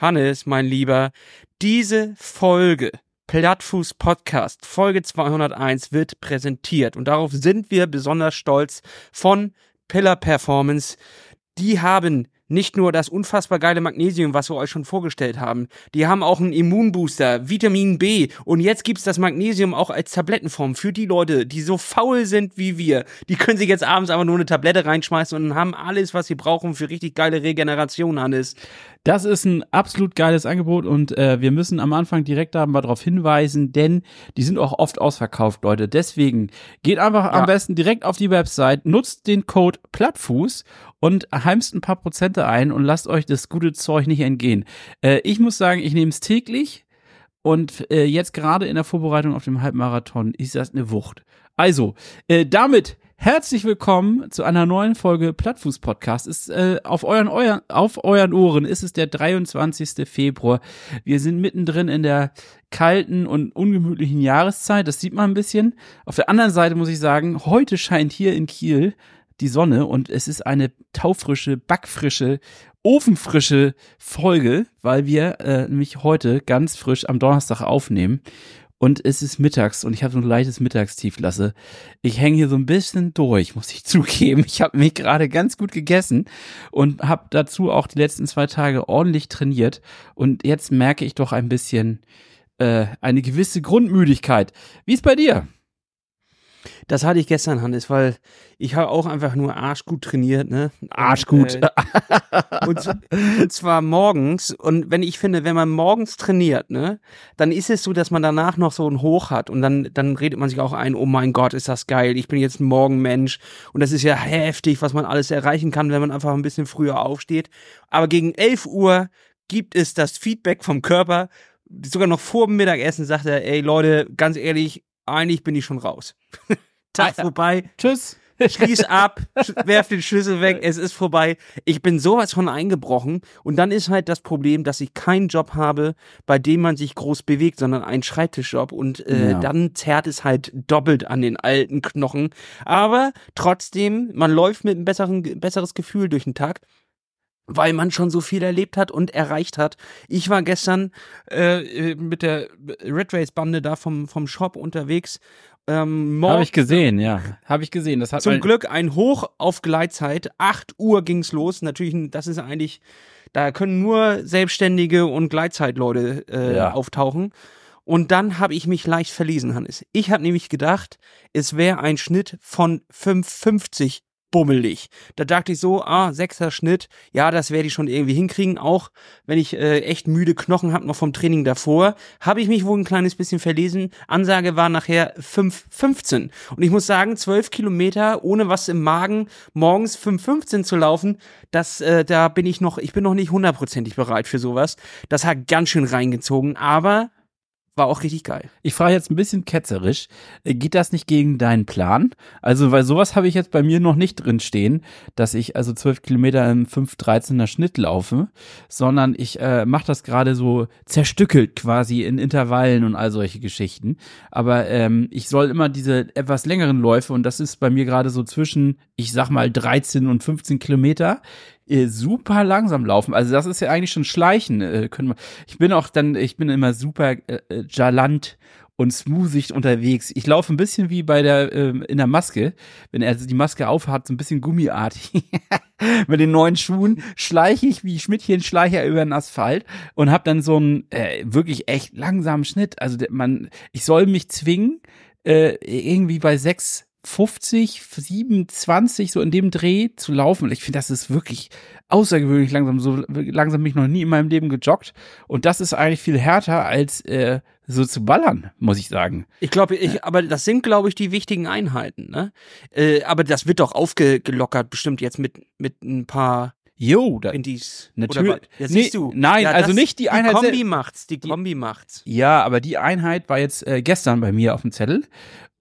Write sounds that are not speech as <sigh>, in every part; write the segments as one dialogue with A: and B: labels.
A: Hannes, mein Lieber, diese Folge Plattfuß Podcast Folge 201 wird präsentiert und darauf sind wir besonders stolz von Pillar Performance. Die haben nicht nur das unfassbar geile Magnesium, was wir euch schon vorgestellt haben. Die haben auch einen Immunbooster, Vitamin B und jetzt gibt's das Magnesium auch als Tablettenform für die Leute, die so faul sind wie wir. Die können sich jetzt abends einfach nur eine Tablette reinschmeißen und haben alles, was sie brauchen für richtig geile Regeneration, Hannes.
B: Das ist ein absolut geiles Angebot und äh, wir müssen am Anfang direkt da mal darauf hinweisen, denn die sind auch oft ausverkauft, Leute. Deswegen geht einfach ja. am besten direkt auf die Website, nutzt den Code Plattfuß und heimst ein paar Prozente ein und lasst euch das gute Zeug nicht entgehen. Äh, ich muss sagen, ich nehme es täglich und äh, jetzt gerade in der Vorbereitung auf dem Halbmarathon ist das eine Wucht. Also, äh, damit Herzlich willkommen zu einer neuen Folge Plattfuß Podcast. Ist äh, auf euren euer, auf euren Ohren ist es der 23. Februar. Wir sind mittendrin in der kalten und ungemütlichen Jahreszeit. Das sieht man ein bisschen. Auf der anderen Seite muss ich sagen, heute scheint hier in Kiel die Sonne und es ist eine taufrische, backfrische, ofenfrische Folge, weil wir äh, nämlich heute ganz frisch am Donnerstag aufnehmen und es ist mittags und ich habe so ein leichtes Mittagstief lasse. Ich hänge hier so ein bisschen durch, muss ich <laughs> zugeben. Ich habe mich gerade ganz gut gegessen und habe dazu auch die letzten zwei Tage ordentlich trainiert und jetzt merke ich doch ein bisschen äh, eine gewisse Grundmüdigkeit. Wie ist bei dir?
A: Das hatte ich gestern, Hannes, weil ich habe auch einfach nur arschgut trainiert, ne?
B: Arschgut.
A: Und, äh, und, und, zwar morgens. Und wenn ich finde, wenn man morgens trainiert, ne, dann ist es so, dass man danach noch so ein Hoch hat. Und dann, dann redet man sich auch ein, oh mein Gott, ist das geil. Ich bin jetzt ein Morgenmensch. Und das ist ja heftig, was man alles erreichen kann, wenn man einfach ein bisschen früher aufsteht. Aber gegen 11 Uhr gibt es das Feedback vom Körper. Sogar noch vor dem Mittagessen sagt er, ey Leute, ganz ehrlich, eigentlich bin ich schon raus. <laughs> Tag vorbei.
B: Tschüss.
A: Schließ ab, <laughs> werf den Schlüssel weg, es ist vorbei. Ich bin sowas von eingebrochen und dann ist halt das Problem, dass ich keinen Job habe, bei dem man sich groß bewegt, sondern einen Schreibtischjob und äh, ja. dann zerrt es halt doppelt an den alten Knochen. Aber trotzdem, man läuft mit einem besseren, besseres Gefühl durch den Tag weil man schon so viel erlebt hat und erreicht hat. Ich war gestern äh, mit der Red Race Bande da vom, vom Shop unterwegs.
B: Ähm, Habe ich gesehen, ja. Habe ich gesehen. Das hat
A: Zum Glück ein Hoch auf Gleitzeit. 8 Uhr ging's los. Natürlich, das ist eigentlich, da können nur Selbstständige und Gleitzeitleute äh, ja. auftauchen. Und dann habe ich mich leicht verlesen, Hannes. Ich habe nämlich gedacht, es wäre ein Schnitt von 5,50 bummelig. Da dachte ich so, ah, sechster Schnitt, ja, das werde ich schon irgendwie hinkriegen, auch wenn ich äh, echt müde Knochen habe noch vom Training davor, habe ich mich wohl ein kleines bisschen verlesen. Ansage war nachher 5,15 und ich muss sagen, 12 Kilometer ohne was im Magen morgens 5,15 zu laufen, das, äh, da bin ich noch, ich bin noch nicht hundertprozentig bereit für sowas. Das hat ganz schön reingezogen, aber war auch richtig geil.
B: Ich frage jetzt ein bisschen ketzerisch, geht das nicht gegen deinen Plan? Also, weil sowas habe ich jetzt bei mir noch nicht drin stehen, dass ich also zwölf Kilometer im 5,13er Schnitt laufe, sondern ich äh, mache das gerade so zerstückelt quasi in Intervallen und all solche Geschichten. Aber ähm, ich soll immer diese etwas längeren Läufe und das ist bei mir gerade so zwischen, ich sag mal, 13 und 15 Kilometer äh, super langsam laufen. Also das ist ja eigentlich schon Schleichen. Äh, können wir. Ich bin auch dann, ich bin immer super äh, äh galant und smoothig unterwegs. Ich laufe ein bisschen wie bei der ähm, in der Maske, wenn er die Maske aufhat, so ein bisschen gummiartig. <laughs> Mit den neuen Schuhen schleiche ich wie Schmidtchen Schleicher über den Asphalt und habe dann so einen äh, wirklich echt langsamen Schnitt. Also man, ich soll mich zwingen, äh, irgendwie bei sechs 50, 27, so in dem Dreh zu laufen. Ich finde, das ist wirklich außergewöhnlich langsam. So langsam bin ich noch nie in meinem Leben gejoggt. Und das ist eigentlich viel härter als äh, so zu ballern, muss ich sagen.
A: Ich glaube, ich, aber das sind, glaube ich, die wichtigen Einheiten, ne? Äh, aber das wird doch aufgelockert, bestimmt jetzt mit, mit ein paar
B: Jo, da
A: in dies
B: natürlich.
A: Ja, siehst du.
B: Nein, ja, also nicht die, Einheit.
A: Die Kombi macht's, die Kombi macht's.
B: Ja, aber die Einheit war jetzt äh, gestern bei mir auf dem Zettel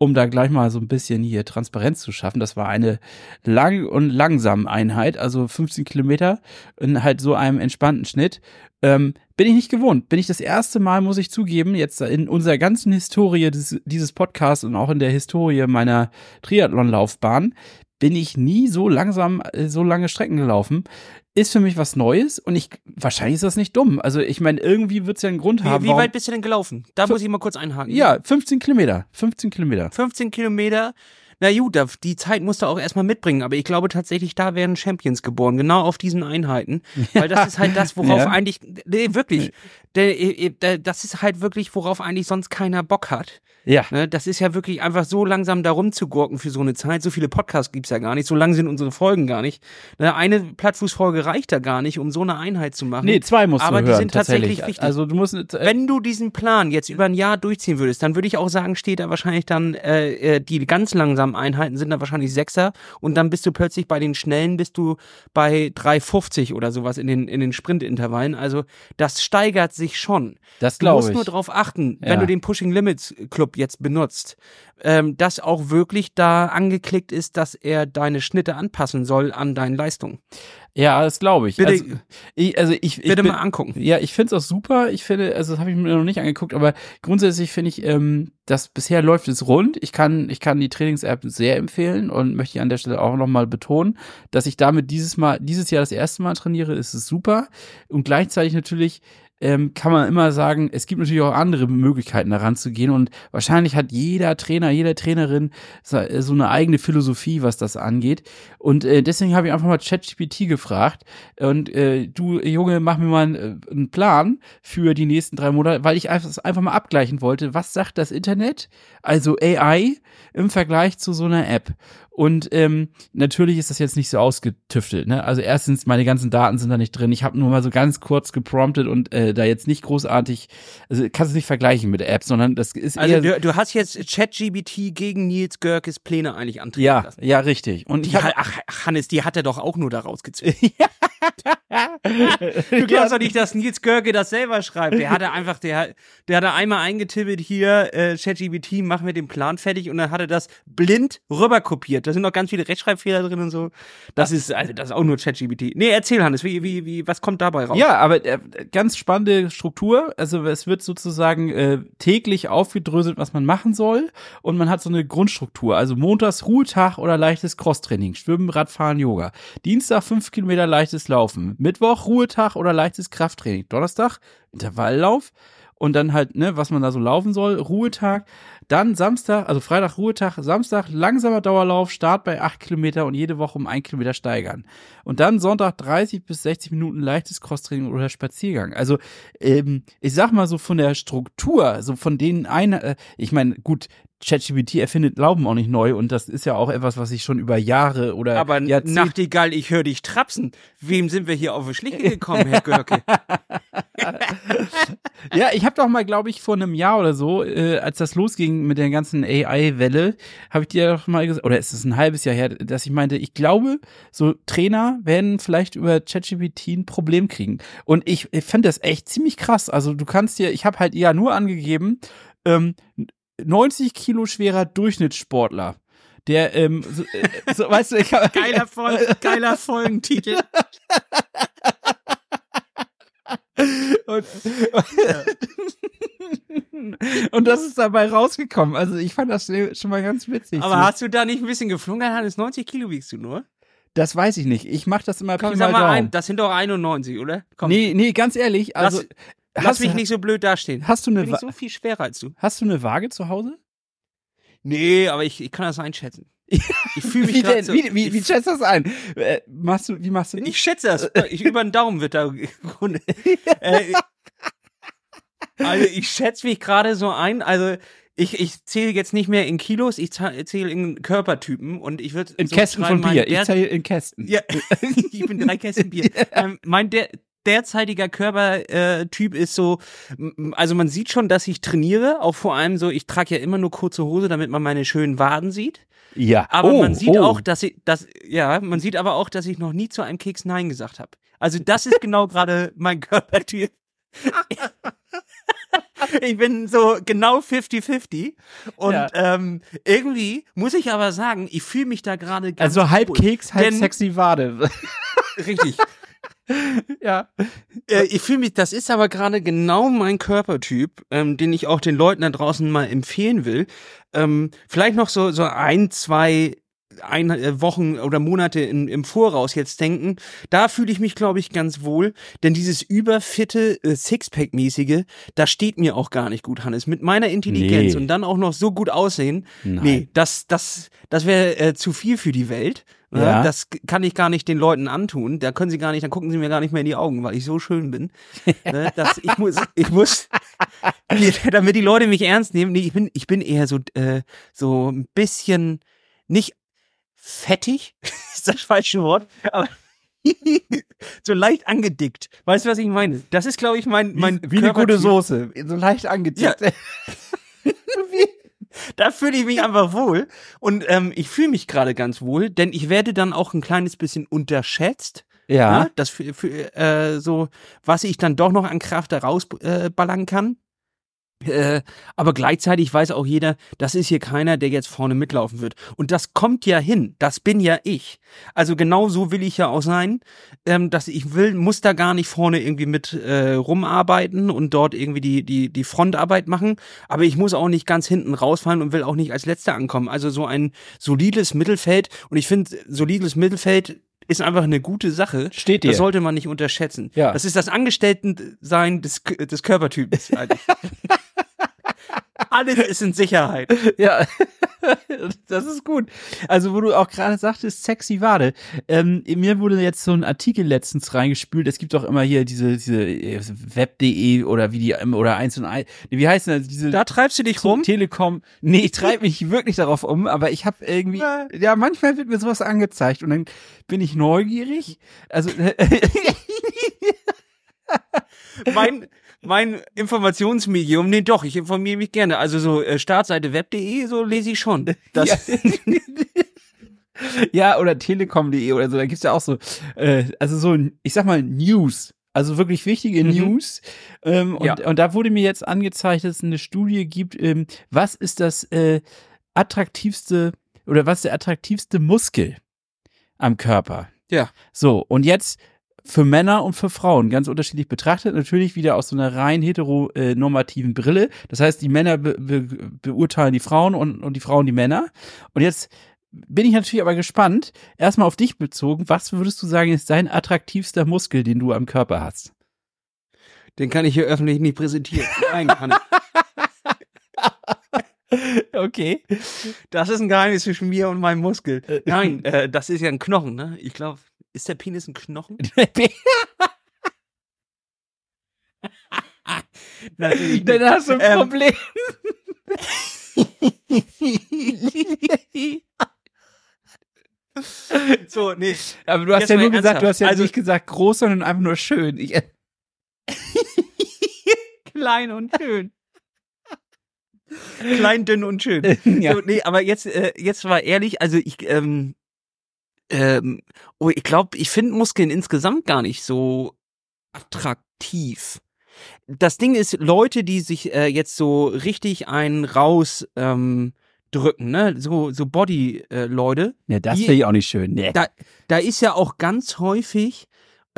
B: um da gleich mal so ein bisschen hier Transparenz zu schaffen. Das war eine lang und langsam Einheit, also 15 Kilometer in halt so einem entspannten Schnitt. Ähm, bin ich nicht gewohnt. Bin ich das erste Mal, muss ich zugeben, jetzt in unserer ganzen Historie des, dieses Podcasts und auch in der Historie meiner Triathlon-Laufbahn, bin ich nie so langsam, äh, so lange Strecken gelaufen. Ist für mich was Neues und ich, wahrscheinlich ist das nicht dumm. Also ich meine, irgendwie wird es ja einen Grund
A: wie,
B: haben.
A: Wie weit bist du denn gelaufen? Da muss ich mal kurz einhaken.
B: Ja, 15 Kilometer. 15 Kilometer.
A: 15 Kilometer. Na gut, die Zeit musst du auch erstmal mitbringen, aber ich glaube tatsächlich, da werden Champions geboren, genau auf diesen Einheiten. <laughs> Weil das ist halt das, worauf ja. eigentlich, nee, wirklich, der, der, das ist halt wirklich, worauf eigentlich sonst keiner Bock hat.
B: Ja.
A: Ne, das ist ja wirklich einfach so langsam da rumzugurken für so eine Zeit. So viele Podcasts gibt's ja gar nicht, so lang sind unsere Folgen gar nicht. Ne, eine Plattfußfolge reicht da gar nicht, um so eine Einheit zu machen.
B: Nee, zwei musst
A: Aber
B: du
A: die
B: hören,
A: sind tatsächlich wichtig.
B: Also du musst,
A: äh, Wenn du diesen Plan jetzt über ein Jahr durchziehen würdest, dann würde ich auch sagen, steht da wahrscheinlich dann, äh, äh die ganz langsamen Einheiten sind da wahrscheinlich Sechser und dann bist du plötzlich bei den Schnellen bist du bei 3,50 oder sowas in den, in den Sprintintervallen. Also das steigert sich schon.
B: Das glaube ich.
A: Du musst nur darauf achten, ja. wenn du den Pushing Limits Club jetzt benutzt, ähm, dass auch wirklich da angeklickt ist, dass er deine Schnitte anpassen soll an deine Leistung.
B: Ja, das glaube ich.
A: Bitte,
B: also, ich, also ich,
A: bitte
B: ich bin,
A: mal angucken.
B: Ja, ich finde es auch super. Ich finde, also das habe ich mir noch nicht angeguckt, aber grundsätzlich finde ich, ähm, dass bisher läuft es rund. Ich kann, ich kann die Trainings-App sehr empfehlen und möchte an der Stelle auch nochmal betonen, dass ich damit dieses Mal, dieses Jahr das erste Mal trainiere, ist es super. Und gleichzeitig natürlich ähm, kann man immer sagen, es gibt natürlich auch andere Möglichkeiten daran zu gehen und wahrscheinlich hat jeder Trainer, jede Trainerin so, äh, so eine eigene Philosophie, was das angeht. Und äh, deswegen habe ich einfach mal ChatGPT gefragt und äh, du Junge, mach mir mal einen, äh, einen Plan für die nächsten drei Monate, weil ich einfach, einfach mal abgleichen wollte, was sagt das Internet, also AI im Vergleich zu so einer App. Und ähm, natürlich ist das jetzt nicht so ausgetüftelt. Ne? Also erstens, meine ganzen Daten sind da nicht drin. Ich habe nur mal so ganz kurz gepromptet und äh, da jetzt nicht großartig, also kannst du nicht vergleichen mit der App, sondern das ist
A: also
B: eher.
A: Du, du hast jetzt ChatGBT gegen Nils Görkes Pläne eigentlich antreten
B: ja,
A: lassen.
B: Ja, richtig. Und
A: die
B: ich hab,
A: ach, Hannes, die hat er doch auch nur daraus gezogen. <laughs> du glaubst doch nicht, dass Nils Görke das selber schreibt. Der hatte einfach, der, der hatte einmal eingetippt hier, äh, ChatGBT, mach mir den Plan fertig und dann hat er das blind rüberkopiert. Da sind noch ganz viele Rechtschreibfehler drin und so. Das ist, also das ist auch nur ChatGBT. Nee, erzähl Hannes, wie, wie, wie, was kommt dabei raus?
B: Ja, aber äh, ganz spannende Struktur. Also es wird sozusagen äh, täglich aufgedröselt, was man machen soll. Und man hat so eine Grundstruktur. Also montags Ruhetag oder leichtes Crosstraining, Schwimmen, Radfahren, Yoga. Dienstag fünf Kilometer leichtes Laufen. Mittwoch Ruhetag oder leichtes Krafttraining. Donnerstag Intervalllauf und dann halt, ne, was man da so laufen soll, Ruhetag, dann Samstag, also Freitag Ruhetag, Samstag langsamer Dauerlauf, Start bei 8 Kilometer und jede Woche um 1 Kilometer steigern. Und dann Sonntag 30 bis 60 Minuten leichtes Crosstraining oder Spaziergang. Also, ähm, ich sag mal so von der Struktur, so von denen eine, äh, ich meine, gut, ChatGPT erfindet Lauben auch nicht neu und das ist ja auch etwas, was ich schon über Jahre oder
A: Aber Jahrzehnte Nachtigall, ich höre dich trapsen. Wem sind wir hier auf die Schliche gekommen, Herr Görke? <laughs>
B: ja, ich habe doch mal, glaube ich, vor einem Jahr oder so, äh, als das losging mit der ganzen AI-Welle, habe ich dir doch mal gesagt, oder ist es ein halbes Jahr her, dass ich meinte, ich glaube, so Trainer werden vielleicht über ChatGPT ein Problem kriegen. Und ich, ich fand das echt ziemlich krass. Also du kannst dir, ich habe halt ja nur angegeben, ähm, 90 Kilo schwerer Durchschnittssportler. Der, ähm, so, äh, so, weißt du, ich hab,
A: geiler, Fol <laughs> geiler Folgentitel.
B: und, <laughs> und das ist dabei rausgekommen. Also ich fand das schon mal ganz witzig.
A: Aber so. hast du da nicht ein bisschen geflunkert? Hannes, 90 Kilo wiegst du nur?
B: Das weiß ich nicht. Ich mach das immer
A: Komm, sag mal ein, das sind doch 91, oder?
B: Komm. Nee, nee, ganz ehrlich, also
A: Lass, lass mich nicht so blöd dastehen.
B: Hast du eine
A: Bin ich so viel schwerer als du?
B: Hast du eine Waage zu Hause?
A: Nee, aber ich, ich kann das einschätzen. <laughs> Ich fühle mich
B: wie, denn, so, wie, wie, wie schätzt du das ein? Äh, machst du, wie machst du das?
A: Ich schätze das. <laughs> Ich, über den Daumen wird da. äh, also ich schätze mich gerade so ein. Also ich, ich zähle jetzt nicht mehr in Kilos, ich zähle in Körpertypen und ich würde
B: in so Kästen von Bier. Ich zähle in Kästen.
A: Ja, <laughs> ich bin drei Kästen Bier. Ähm, mein der derzeitiger Körpertyp ist so, also man sieht schon, dass ich trainiere, auch vor allem so, ich trage ja immer nur kurze Hose, damit man meine schönen Waden sieht.
B: Ja.
A: Aber
B: oh,
A: man sieht
B: oh.
A: auch, dass ich, dass, ja, man sieht aber auch, dass ich noch nie zu einem Keks Nein gesagt habe. Also das ist genau gerade mein Körpertyp. <laughs> ich bin so genau 50-50 und ja. ähm, irgendwie muss ich aber sagen, ich fühle mich da gerade ganz
B: Also halb Keks, halb sexy Wade.
A: Richtig. <laughs>
B: ja.
A: Äh, ich fühle mich, das ist aber gerade genau mein Körpertyp, ähm, den ich auch den Leuten da draußen mal empfehlen will. Ähm, vielleicht noch so, so ein, zwei ein, äh, Wochen oder Monate in, im Voraus jetzt denken. Da fühle ich mich, glaube ich, ganz wohl. Denn dieses überfitte äh, Sixpack-mäßige, das steht mir auch gar nicht gut, Hannes. Mit meiner Intelligenz nee. und dann auch noch so gut aussehen. Nein. Nee, das, das, das wäre äh, zu viel für die Welt. Ne? Ja. Das kann ich gar nicht den Leuten antun. Da können sie gar nicht, dann gucken sie mir gar nicht mehr in die Augen, weil ich so schön bin. <laughs> ne? dass ich muss, ich muss, <laughs> damit die Leute mich ernst nehmen. Nee, ich bin, ich bin eher so, äh, so ein bisschen nicht fettig, <laughs> ist das falsche Wort, aber <laughs> so leicht angedickt. Weißt du, was ich meine? Das ist, glaube ich, mein, mein
B: Wie, wie eine gute Soße. So leicht angedickt. Ja. <laughs>
A: da fühle ich mich einfach wohl. Und ähm, ich fühle mich gerade ganz wohl, denn ich werde dann auch ein kleines bisschen unterschätzt. Ja. ja ne? das für, für äh, so, was ich dann doch noch an Kraft da rausballern äh, kann. Äh, aber gleichzeitig weiß auch jeder, das ist hier keiner, der jetzt vorne mitlaufen wird. Und das kommt ja hin. Das bin ja ich. Also genau so will ich ja auch sein, ähm, dass ich will, muss da gar nicht vorne irgendwie mit äh, rumarbeiten und dort irgendwie die, die, die Frontarbeit machen. Aber ich muss auch nicht ganz hinten rausfallen und will auch nicht als Letzter ankommen. Also so ein solides Mittelfeld. Und ich finde, solides Mittelfeld ist einfach eine gute Sache.
B: Steht dir.
A: Das sollte man nicht unterschätzen. Ja. Das ist das Angestelltensein des, des Körpertyps. <laughs> Alles ist in Sicherheit. <laughs>
B: Ja, <laughs> das ist gut. Also, wo du auch gerade sagtest, sexy Wade. Ähm, mir wurde jetzt so ein Artikel letztens reingespült. Es gibt doch immer hier diese, diese äh, web.de oder wie die, oder eins und eins. Wie heißt denn das? Diese,
A: da treibst du dich rum?
B: Telekom. Nee, ich treibe mich wirklich darauf um, aber ich habe irgendwie, ja, manchmal wird mir sowas angezeigt und dann bin ich neugierig. Also, <laughs>
A: mein, mein Informationsmedium, nee doch, ich informiere mich gerne. Also so äh, Startseite web.de, so lese ich schon. <laughs>
B: Das ja. <laughs> ja, oder telekom.de oder so, da gibt's ja auch so, äh, also so, ich sag mal, News. Also wirklich wichtige mhm. News. Ähm, und, ja. und da wurde mir jetzt angezeigt, dass es eine Studie gibt, ähm, was ist das äh, attraktivste oder was ist der attraktivste Muskel am Körper?
A: Ja.
B: So, und jetzt für Männer und für Frauen ganz unterschiedlich betrachtet. Natürlich wieder aus so einer rein heteronormativen Brille. Das heißt, die Männer be be beurteilen die Frauen und, und die Frauen die Männer. Und jetzt bin ich natürlich aber gespannt, erstmal auf dich bezogen, was würdest du sagen, ist dein attraktivster Muskel, den du am Körper hast?
A: Den kann ich hier öffentlich nicht präsentieren. Nein, kann
B: ich. <laughs> okay.
A: Das ist ein Geheimnis zwischen mir und meinem Muskel. Äh, Nein, äh, das ist ja ein Knochen, ne? Ich glaube, ist der Penis ein Knochen? <laughs>
B: Natürlich Dann hast du ein ähm, Problem. <laughs>
A: so, nee.
B: Aber du hast Jetzt ja nur gesagt, du hast ja also, nicht gesagt groß, sondern einfach nur schön. Ich, <laughs>
A: Klein und schön. Klein, dünn und schön. ja. So, nee, aber jetzt, äh, jetzt war ehrlich, also ich, ähm, ähm, oh, ich glaube, ich finde Muskeln insgesamt gar nicht so attraktiv. Das Ding ist, Leute, die sich äh, jetzt so richtig einen raus ähm, drücken, ne? So, so Body-Leute.
B: Äh, ja, das finde ich auch nicht schön. Nee.
A: Da, da ist ja auch ganz häufig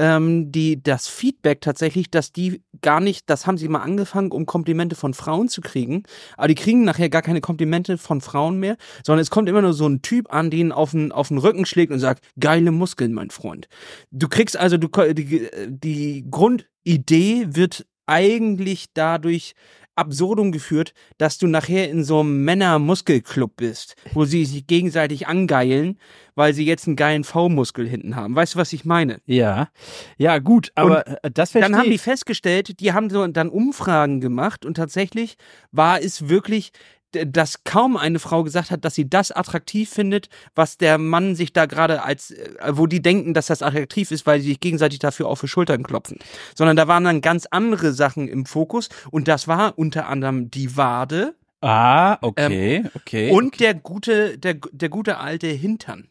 A: ähm, die, das Feedback tatsächlich, dass die gar nicht, das haben sie mal angefangen, um Komplimente von Frauen zu kriegen, aber die kriegen nachher gar keine Komplimente von Frauen mehr, sondern es kommt immer nur so ein Typ an, den auf den, auf den Rücken schlägt und sagt, geile Muskeln, mein Freund. Du kriegst also, du, die, die Grundidee wird eigentlich dadurch Absurdum geführt, dass du nachher in so einem Männer-Muskelclub bist, wo sie sich gegenseitig angeilen, weil sie jetzt einen geilen V-Muskel hinten haben. Weißt du, was ich meine?
B: Ja, ja, gut, aber und äh, das
A: verstehe Dann haben die festgestellt, die haben so dann Umfragen gemacht und tatsächlich war es wirklich dass kaum eine Frau gesagt hat, dass sie das attraktiv findet, was der Mann sich da gerade als, äh, wo die denken, dass das attraktiv ist, weil sie sich gegenseitig dafür auf die Schultern klopfen. Sondern da waren dann ganz andere Sachen im Fokus und das war unter anderem die Wade.
B: Ah, okay, ähm, okay.
A: Und
B: okay.
A: der gute, der, der gute alte Hintern.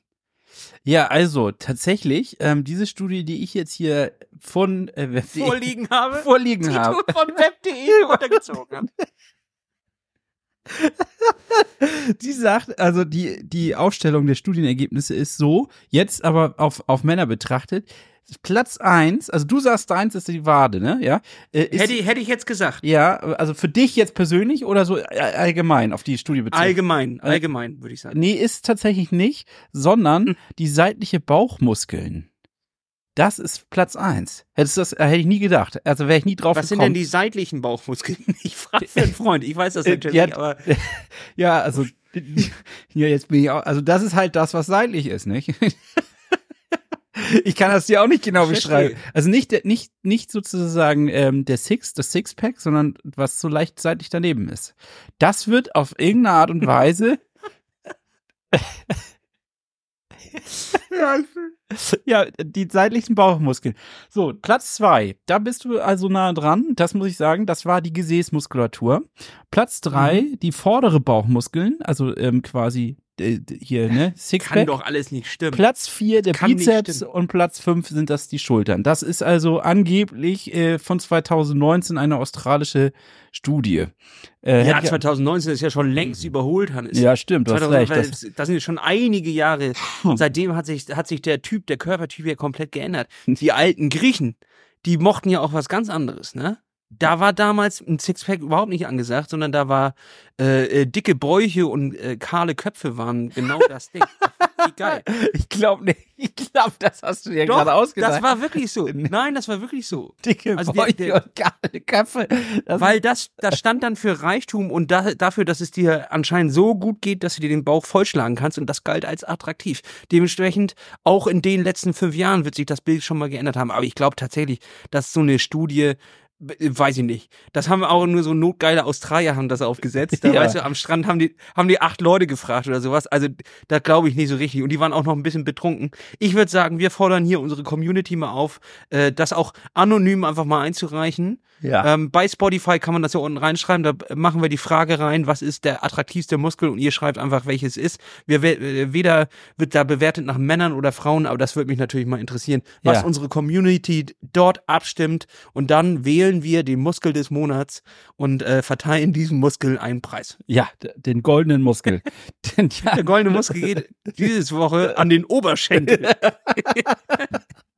B: Ja, also tatsächlich, ähm, diese Studie, die ich jetzt hier von
A: äh, <laughs> vorliegen habe,
B: vorliegen habe,
A: von web.de <laughs> runtergezogen habe. <laughs>
B: die sagt, also die, die Aufstellung der Studienergebnisse ist so, jetzt aber auf, auf Männer betrachtet, Platz eins, also du sagst deins ist die Wade, ne? Ja.
A: Äh, ist, hätte, hätte ich jetzt gesagt.
B: Ja, also für dich jetzt persönlich oder so allgemein auf die Studie bezogen?
A: Allgemein, äh, allgemein, würde ich sagen.
B: Nee, ist tatsächlich nicht, sondern hm. die seitliche Bauchmuskeln. Das ist Platz eins. Hättest das, hätte ich nie gedacht. Also wäre ich nie drauf
A: Was
B: gekommen.
A: Was sind denn die seitlichen Bauchmuskeln? <laughs> Ich frage für einen Freund. Ich weiß das äh, natürlich, ja, aber. <laughs>
B: Ja, also, <laughs> ja, jetzt bin ich auch, also das ist halt das, was seitlich ist, nicht? ich kann das dir auch nicht genau beschreiben. Also nicht, nicht, nicht sozusagen ähm, der Six, das Sixpack, sondern was so leicht seitlich daneben ist. Das wird auf irgendeine Art und Weise ja, <laughs> die seitlichen Bauchmuskeln. So, Platz zwei. Da bist du also nah dran. Das muss ich sagen. Das war die Gesäßmuskulatur. Platz drei, mhm. die vordere Bauchmuskeln, also ähm, quasi äh, hier, ne? <laughs>
A: Sixpack. Kann doch alles nicht stimmen.
B: Platz vier der Kann Bizeps und Platz fünf sind das die Schultern. Das ist also angeblich äh, von 2019 eine australische Studie.
A: Äh, ja, 2019 ist ja schon längst überholt, Hannes.
B: Ja, stimmt, du 2000, hast
A: recht. Das, das sind schon einige Jahre. <laughs> Seitdem hat sich, hat sich der Typ, der Körpertyp ja komplett geändert. Die alten Griechen, die mochten ja auch was ganz anderes, ne? Da war damals ein Sixpack überhaupt nicht angesagt, sondern da war äh, äh, dicke Bäuche und äh, kahle Köpfe waren genau <laughs> das Ding. Wie geil.
B: Ich glaube nicht. Ich glaube, das hast du dir gerade ausgedacht.
A: Das war wirklich so. Nein, das war wirklich so.
B: Dicke also Bäuche der, der, und kahle Köpfe.
A: Das weil das, das stand dann für Reichtum und da, dafür, dass es dir anscheinend so gut geht, dass du dir den Bauch vollschlagen kannst und das galt als attraktiv. Dementsprechend auch in den letzten fünf Jahren wird sich das Bild schon mal geändert haben. Aber ich glaube tatsächlich, dass so eine Studie Weiß ich nicht. Das haben auch nur so notgeile Australier haben das aufgesetzt. Da <laughs> ja. weißt du, am Strand haben die, haben die acht Leute gefragt oder sowas. Also da glaube ich nicht so richtig. Und die waren auch noch ein bisschen betrunken. Ich würde sagen, wir fordern hier unsere Community mal auf, äh, das auch anonym einfach mal einzureichen. Ja. Ähm, bei Spotify kann man das ja unten reinschreiben. Da machen wir die Frage rein, was ist der attraktivste Muskel und ihr schreibt einfach, welches ist. Wir, äh, weder wird da bewertet nach Männern oder Frauen, aber das würde mich natürlich mal interessieren, was ja. unsere Community dort abstimmt und dann wählen wir den Muskel des Monats und äh, verteilen diesem Muskel einen Preis.
B: Ja, den goldenen Muskel. <laughs>
A: den, ja. Der goldene Muskel geht diese Woche an den Oberschenkel. <laughs>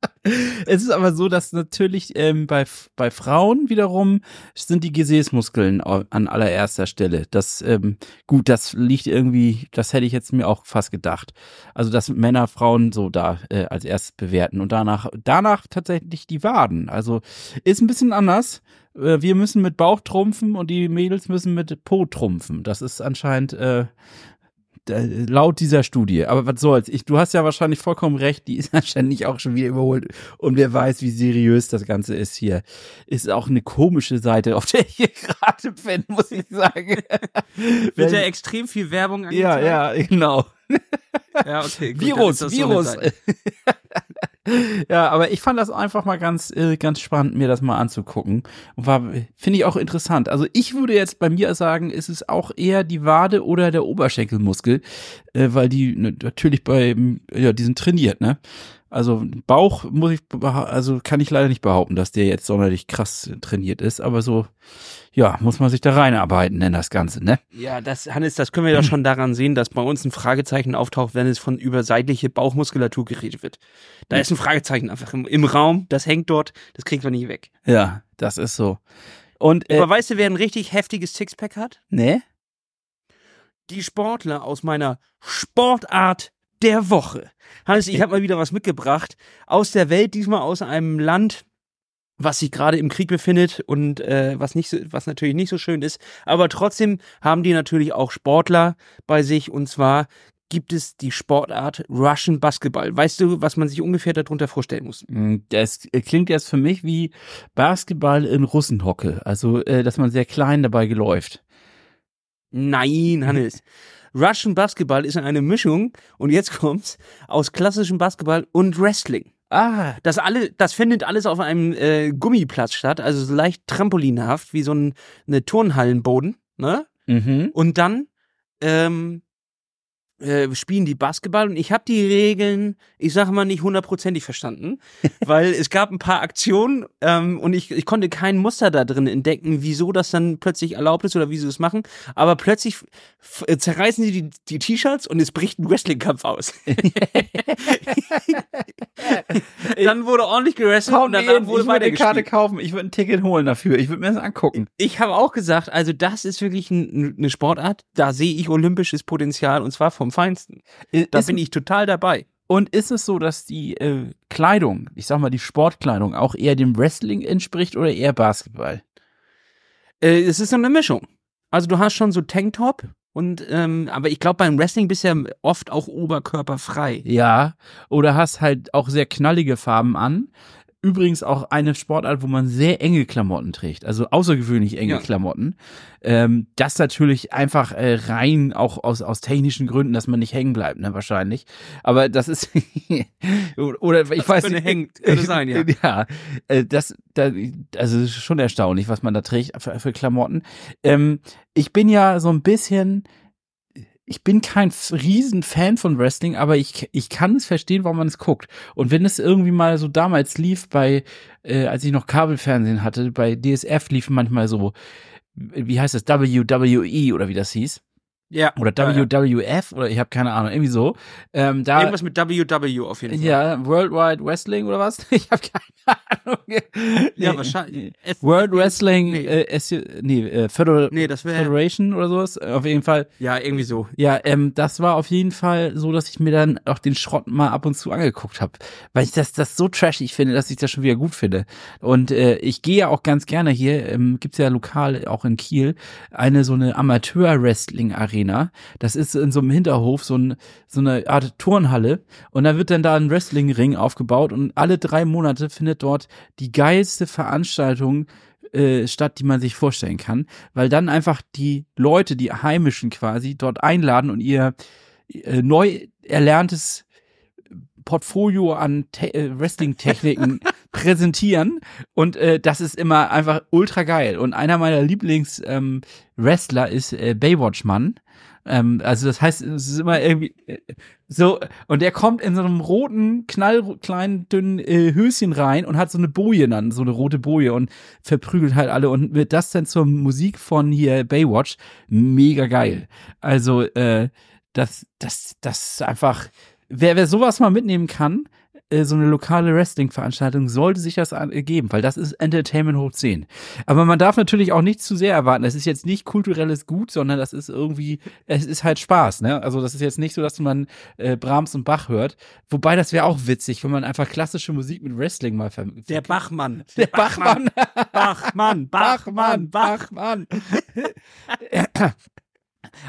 B: es ist aber so, dass natürlich ähm, bei, bei Frauen wiederum sind die Gesäßmuskeln an allererster Stelle. Das, ähm, gut, das liegt irgendwie, das hätte ich jetzt mir auch fast gedacht. Also, dass Männer Frauen so da äh, als erstes bewerten und danach, danach tatsächlich die Waden. Also, ist ein bisschen anders. Äh, wir müssen mit Bauch trumpfen und die Mädels müssen mit Po trumpfen. Das ist anscheinend äh, laut dieser Studie. Aber was soll's? Ich, du hast ja wahrscheinlich vollkommen recht, die ist <laughs> wahrscheinlich auch schon wieder überholt. Und wer weiß, wie seriös das Ganze ist hier. Ist auch eine komische Seite, auf der ich hier <laughs> gerade bin, muss ich sagen. <laughs>
A: Wird ja extrem viel Werbung
B: angezeigt. Ja, ja, genau.
A: Ja, okay.
B: Gut, Virus, Virus. So ja, aber ich fand das einfach mal ganz, äh, ganz spannend, mir das mal anzugucken. War, finde ich auch interessant. Also ich würde jetzt bei mir sagen, ist es auch eher die Wade oder der Oberschenkelmuskel, äh, weil die natürlich bei, ja, die sind trainiert, ne? Also Bauch muss ich, also kann ich leider nicht behaupten, dass der jetzt sonderlich krass trainiert ist, aber so, ja, muss man sich da reinarbeiten in das Ganze, ne?
A: Ja, das, Hannes, das können wir ja <clears throat> schon daran sehen, dass bei uns ein Fragezeichen auftaucht, wenn es von über seitliche Bauchmuskulatur geredet wird. Da ist ein Fragezeichen einfach im, im Raum, das hängt dort, das kriegt man nicht weg.
B: Ja, das ist so. Und,
A: äh, Aber weißt du, wer ein richtig heftiges Sixpack hat?
B: Ne?
A: Die Sportler aus meiner Sportart der Woche. Hannes, ich habe mal wieder was mitgebracht aus der Welt, diesmal aus einem Land, was sich gerade im Krieg befindet und äh, was nicht so, was natürlich nicht so schön ist, aber trotzdem haben die natürlich auch Sportler bei sich und zwar gibt es die Sportart Russian Basketball. Weißt du, was man sich ungefähr darunter vorstellen muss?
B: Hm, das klingt jetzt für mich wie Basketball in Russenhocke, also äh, dass man sehr klein dabei geläuft.
A: Nein, Hannes. Russian Basketball ist eine Mischung, und jetzt kommt's, aus klassischem Basketball und Wrestling. Ah, das alle, das findet alles auf einem äh, Gummiplatz statt, also so leicht trampolinhaft, wie so ein eine Turnhallenboden, ne? Mhm. Und dann ähm, äh, spielen die Basketball und ich habe die Regeln, ich sage mal nicht hundertprozentig verstanden, <laughs> weil es gab ein paar Aktionen ähm, und ich, ich konnte kein Muster da drin entdecken, wieso das dann plötzlich erlaubt ist oder wie sie das machen. Aber plötzlich äh, zerreißen sie die, die T-Shirts und es bricht ein Wrestling-Kampf aus. <laughs> <laughs> dann wurde ordentlich gewrestelt
B: und dann wurde ich würde eine Karte kaufen, ich würde ein Ticket holen dafür, ich würde mir das angucken.
A: Ich habe auch gesagt, also das ist wirklich ein, eine Sportart, da sehe ich olympisches Potenzial und zwar vom Feinsten. Da ist, bin ich total dabei.
B: Und ist es so, dass die äh, Kleidung, ich sag mal die Sportkleidung, auch eher dem Wrestling entspricht oder eher Basketball?
A: Äh, es ist so eine Mischung. Also du hast schon so Tanktop und ähm, aber ich glaube beim Wrestling bist du ja oft auch oberkörperfrei.
B: Ja, oder hast halt auch sehr knallige Farben an. Übrigens auch eine Sportart, wo man sehr enge Klamotten trägt, also außergewöhnlich enge ja. Klamotten. Ähm, das natürlich einfach äh, rein auch aus, aus technischen Gründen, dass man nicht hängen bleibt, ne, wahrscheinlich. Aber das ist <laughs> oder ich das weiß nicht.
A: hängt, könnte sein, ja. <laughs>
B: Ja, äh, das, da, also schon erstaunlich, was man da trägt für, für Klamotten. Ähm, ich bin ja so ein bisschen ich bin kein Riesenfan von Wrestling, aber ich, ich kann es verstehen, warum man es guckt. Und wenn es irgendwie mal so damals lief bei, äh, als ich noch Kabelfernsehen hatte, bei DSF liefen manchmal so, wie heißt das, WWE oder wie das hieß.
A: Ja.
B: Oder WWF ja. oder ich habe keine Ahnung, irgendwie so. Ähm, da,
A: Irgendwas mit WW auf jeden Fall.
B: Ja, Worldwide Wrestling oder was? <laughs> Ich habe keine Ahnung.
A: Ja, wahrscheinlich.
B: World Wrestling, nee, äh, nee äh, Federal
A: nee, das wär,
B: Federation oder sowas. Auf jeden Fall.
A: Ja, irgendwie so.
B: Ja, ähm, das war auf jeden Fall so, dass ich mir dann auch den Schrott mal ab und zu angeguckt habe. Weil ich das, das so trashig finde, dass ich das schon wieder gut finde. Und äh, ich gehe ja auch ganz gerne hier, ähm, gibt's ja lokal auch in Kiel, eine so eine Amateur-Wrestling-Arena Arena. Das ist in so einem Hinterhof so, ein, so eine Art Turnhalle. Und da wird dann da ein Wrestlingring aufgebaut und alle drei Monate findet dort die geilste Veranstaltung äh, statt, die man sich vorstellen kann, weil dann einfach die Leute, die Heimischen quasi, dort einladen und ihr äh, neu erlerntes Portfolio an äh, Wrestling-Techniken <laughs> präsentieren und äh, das ist immer einfach ultra geil. Und einer meiner Lieblings-Wrestler ähm, ist äh, Baywatch-Mann. Ähm, also das heißt, es ist immer irgendwie äh, so, und der kommt in so einem roten, knallkleinen, dünnen äh, Höschen rein und hat so eine Boje dann, so eine rote Boje und verprügelt halt alle und wird das dann zur Musik von hier Baywatch. Mega geil. Also, äh, das, das, das ist einfach, wer, wer sowas mal mitnehmen kann, äh, so eine lokale Wrestling-Veranstaltung sollte sich das geben, weil das ist Entertainment hoch 10. Aber man darf natürlich auch nicht zu sehr erwarten. Es ist jetzt nicht kulturelles Gut, sondern das ist irgendwie, es ist halt Spaß, ne? Also das ist jetzt nicht so, dass man äh, Brahms und Bach hört. Wobei das wäre auch witzig, wenn man einfach klassische Musik mit Wrestling mal ver
A: Der Bachmann.
B: Der, <laughs> Der Bachmann.
A: Bachmann. Bachmann. <laughs> Bachmann. Bachmann. <laughs>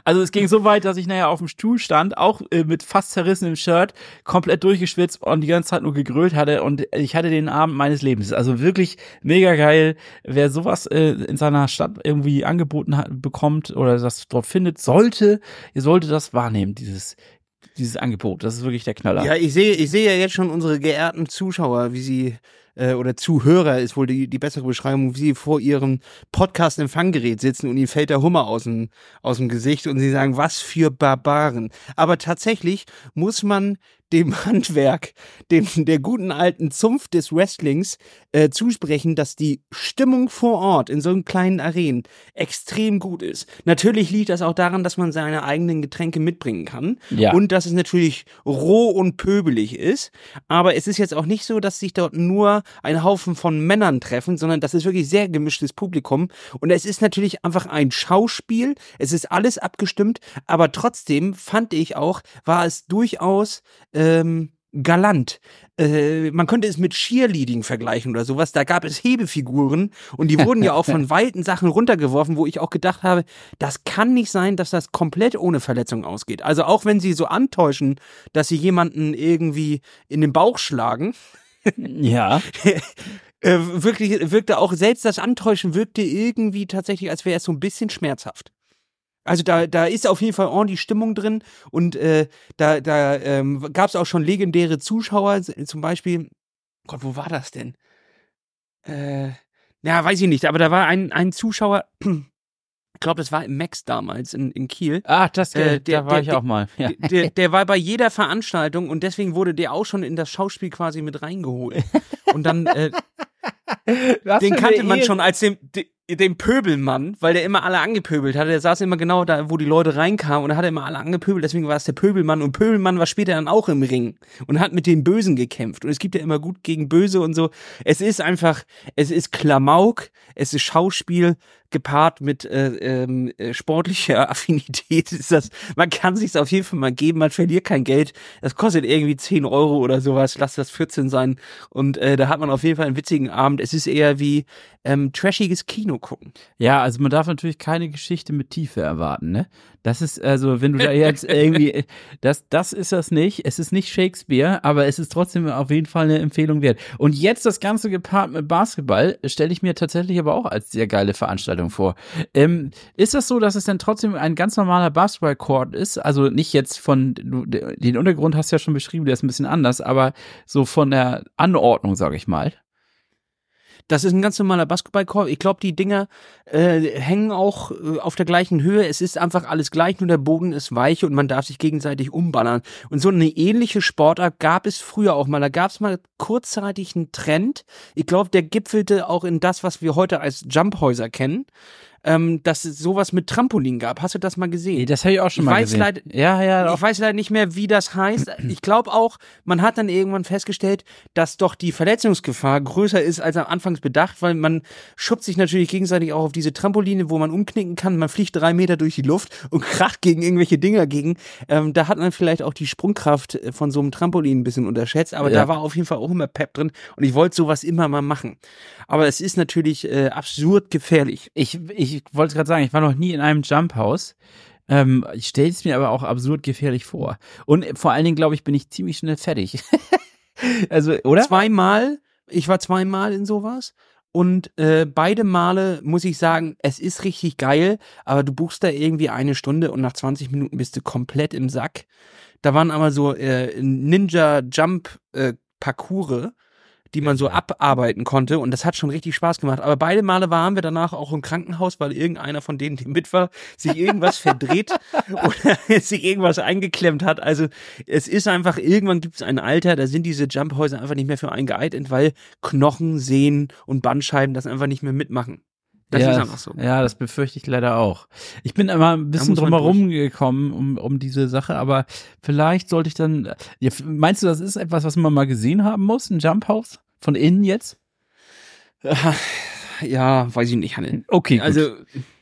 B: Also es ging so weit, dass ich nachher auf dem Stuhl stand, auch äh, mit fast zerrissenem Shirt, komplett durchgeschwitzt und die ganze Zeit nur gegrölt hatte und ich hatte den Abend meines Lebens. Also wirklich mega geil. Wer sowas äh, in seiner Stadt irgendwie angeboten hat, bekommt oder das dort findet, sollte, ihr solltet das wahrnehmen, dieses dieses Angebot. Das ist wirklich der Knaller.
A: Ja, ich sehe, ich sehe ja jetzt schon unsere geehrten Zuschauer, wie sie äh, oder Zuhörer ist wohl die, die bessere Beschreibung, wie sie vor ihrem Podcast-Empfanggerät sitzen und ihnen fällt der Hummer aus dem, aus dem Gesicht und sie sagen, was für Barbaren. Aber tatsächlich muss man dem Handwerk, dem der guten alten Zunft des Wrestlings äh, zusprechen, dass die Stimmung vor Ort in so einem kleinen Arenen extrem gut ist. Natürlich liegt das auch daran, dass man seine eigenen Getränke mitbringen kann ja. und dass es natürlich roh und pöbelig ist. Aber es ist jetzt auch nicht so, dass sich dort nur ein Haufen von Männern treffen, sondern das ist wirklich sehr gemischtes Publikum und es ist natürlich einfach ein Schauspiel. Es ist alles abgestimmt, aber trotzdem fand ich auch, war es durchaus ähm, galant. Äh, man könnte es mit Cheerleading vergleichen oder sowas. Da gab es Hebefiguren und die wurden ja auch von <laughs> weiten Sachen runtergeworfen, wo ich auch gedacht habe, das kann nicht sein, dass das komplett ohne Verletzung ausgeht. Also auch wenn sie so antäuschen, dass sie jemanden irgendwie in den Bauch schlagen.
B: Ja. <laughs>
A: äh, wirklich wirkte auch selbst das Antäuschen wirkte irgendwie tatsächlich, als wäre es so ein bisschen schmerzhaft. Also da, da ist auf jeden Fall ordentlich Stimmung drin und äh, da, da ähm, gab es auch schon legendäre Zuschauer, zum Beispiel, Gott, wo war das denn? Äh, ja, weiß ich nicht, aber da war ein, ein Zuschauer, glaube, das war im Max damals in, in Kiel.
B: Ah, das, äh, der, da war der, ich auch mal.
A: Ja. Der, der war bei jeder Veranstaltung und deswegen wurde der auch schon in das Schauspiel quasi mit reingeholt. Und dann, äh, den kannte man schon als den, den Pöbelmann, weil der immer alle angepöbelt hat. Der saß immer genau da, wo die Leute reinkamen und er hat immer alle angepöbelt, deswegen war es der Pöbelmann. Und Pöbelmann war später dann auch im Ring und hat mit den Bösen gekämpft. Und es gibt ja immer gut gegen Böse und so. Es ist einfach, es ist Klamauk, es ist Schauspiel, gepaart mit äh, ähm, äh, sportlicher <laughs> Affinität. Ist das, man kann sich's auf jeden Fall mal geben, man verliert kein Geld, das kostet irgendwie 10 Euro oder sowas, lass das 14 sein. Und äh, da hat man auf jeden Fall einen witzigen Abend, es ist eher wie ähm, trashiges Kino gucken.
B: Ja, also man darf natürlich keine Geschichte mit Tiefe erwarten, ne? Das ist also, wenn du da jetzt <laughs> irgendwie, das, das ist das nicht. Es ist nicht Shakespeare, aber es ist trotzdem auf jeden Fall eine Empfehlung wert. Und jetzt das Ganze gepaart mit Basketball stelle ich mir tatsächlich aber auch als sehr geile Veranstaltung vor. Ähm, ist das so, dass es dann trotzdem ein ganz normaler Basketball-Court ist? Also nicht jetzt von, den Untergrund hast du ja schon beschrieben, der ist ein bisschen anders, aber so von der Anordnung, sage ich mal.
A: Das ist ein ganz normaler Basketballkorb. Ich glaube, die Dinger äh, hängen auch äh, auf der gleichen Höhe. Es ist einfach alles gleich, nur der Boden ist weich und man darf sich gegenseitig umballern. Und so eine ähnliche Sportart gab es früher auch mal. Da gab es mal kurzzeitig einen Trend. Ich glaube, der gipfelte auch in das, was wir heute als Jumphäuser kennen ähm, dass es sowas mit Trampolin gab. Hast du das mal gesehen? Nee,
B: das habe ich auch schon ich mal
A: weiß
B: gesehen.
A: Leider, ja, ja. Ich weiß leider nicht mehr, wie das heißt. <clears throat> Ich glaube auch, man hat dann irgendwann festgestellt, dass doch die Verletzungsgefahr größer ist als am Anfangs bedacht, weil man schubst sich natürlich gegenseitig auch auf diese Trampoline, wo man umknicken kann. Man fliegt drei Meter durch die Luft und <laughs> kracht gegen irgendwelche Dinger gegen. Ähm, da hat man vielleicht auch die Sprungkraft von so einem Trampolin ein bisschen unterschätzt, aber ja. da war auf jeden Fall auch immer Pep drin und ich wollte sowas immer mal machen. Aber es ist natürlich äh, absurd gefährlich.
B: Ich, ich wollte gerade sagen, ich war noch nie in einem Jump House. Ähm, ich stelle es mir aber auch absurd gefährlich vor. Und vor allen Dingen, glaube ich, bin ich ziemlich schnell fertig. <laughs>
A: also, oder? Zweimal. Ich war zweimal in sowas. Und äh, beide Male muss ich sagen, es ist richtig geil, aber du buchst da irgendwie eine Stunde und nach 20 Minuten bist du komplett im Sack. Da waren aber so äh, Ninja Jump äh, die man so abarbeiten konnte. Und das hat schon richtig Spaß gemacht. Aber beide Male waren wir danach auch im Krankenhaus, weil irgendeiner von denen, die mit war, sich irgendwas verdreht <laughs> oder <laughs> sich irgendwas eingeklemmt hat. Also es ist einfach, irgendwann gibt es ein Alter, da sind diese Jumphäuser einfach nicht mehr für einen geeignet, weil Knochen, Sehnen und Bandscheiben das einfach nicht mehr mitmachen.
B: Das ja, ist einfach so. Ja, das befürchte ich leider auch. Ich bin immer ein bisschen drumherum gekommen um, um diese Sache, aber vielleicht sollte ich dann. Ja, meinst du, das ist etwas, was man mal gesehen haben muss, ein Jump House? Von innen jetzt?
A: Ja, weiß ich nicht, Hanne.
B: Okay,
A: gut. also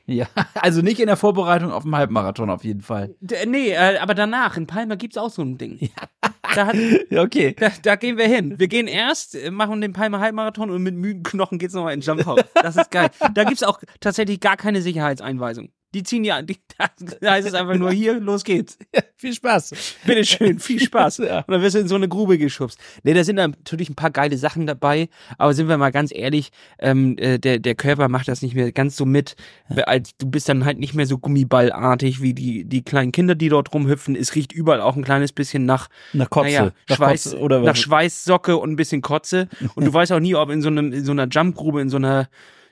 B: ja, <laughs> also nicht in der Vorbereitung auf dem Halbmarathon auf jeden Fall.
A: D nee, äh, aber danach, in Palma gibt's auch so ein Ding. Ja.
B: Da hat, <laughs> okay.
A: Da, da, gehen wir hin. Wir gehen erst, äh, machen den Palma Halbmarathon und mit müden Knochen geht's nochmal in Jump House. Das ist geil. Da gibt's auch tatsächlich gar keine Sicherheitseinweisung. Die ziehen ja, die, <laughs> da heißt es einfach nur hier, los geht's.
B: Ja, viel Spaß.
A: Bitteschön, viel Spaß. <laughs> ja. Und dann wirst du in so eine Grube geschubst. Nee, da sind natürlich ein paar geile Sachen dabei, aber sind wir mal ganz ehrlich, ähm, äh, der, der Körper macht das nicht mehr ganz so mit. Als, du bist dann halt nicht mehr so gummiballartig wie die, die kleinen Kinder, die dort rumhüpfen. Es riecht überall auch ein kleines bisschen nach,
B: nach Kotze. Naja,
A: nach Schweiß, Kotze oder nach Schweißsocke und ein bisschen Kotze. Und du <laughs> weißt auch nie, ob in so einem, in so einer Jumpgrube, in so einer,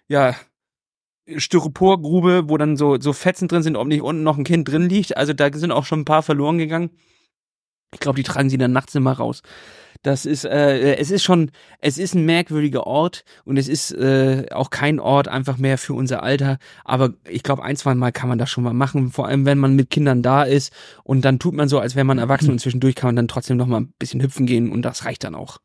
A: ja, Styroporgrube, wo dann so, so Fetzen drin sind, ob nicht unten noch ein Kind drin liegt. Also da sind auch schon ein paar verloren gegangen. Ich glaube, die tragen sie dann nachts immer raus. Das ist, äh, es ist schon, es ist ein merkwürdiger Ort und es ist äh, auch kein Ort einfach mehr für unser Alter. Aber ich glaube, ein, zwei Mal kann man das schon mal machen, vor allem wenn man mit Kindern da ist und dann tut man so, als wäre man erwachsen und <clears throat> zwischendurch kann man dann trotzdem noch mal ein bisschen hüpfen gehen und das reicht dann auch.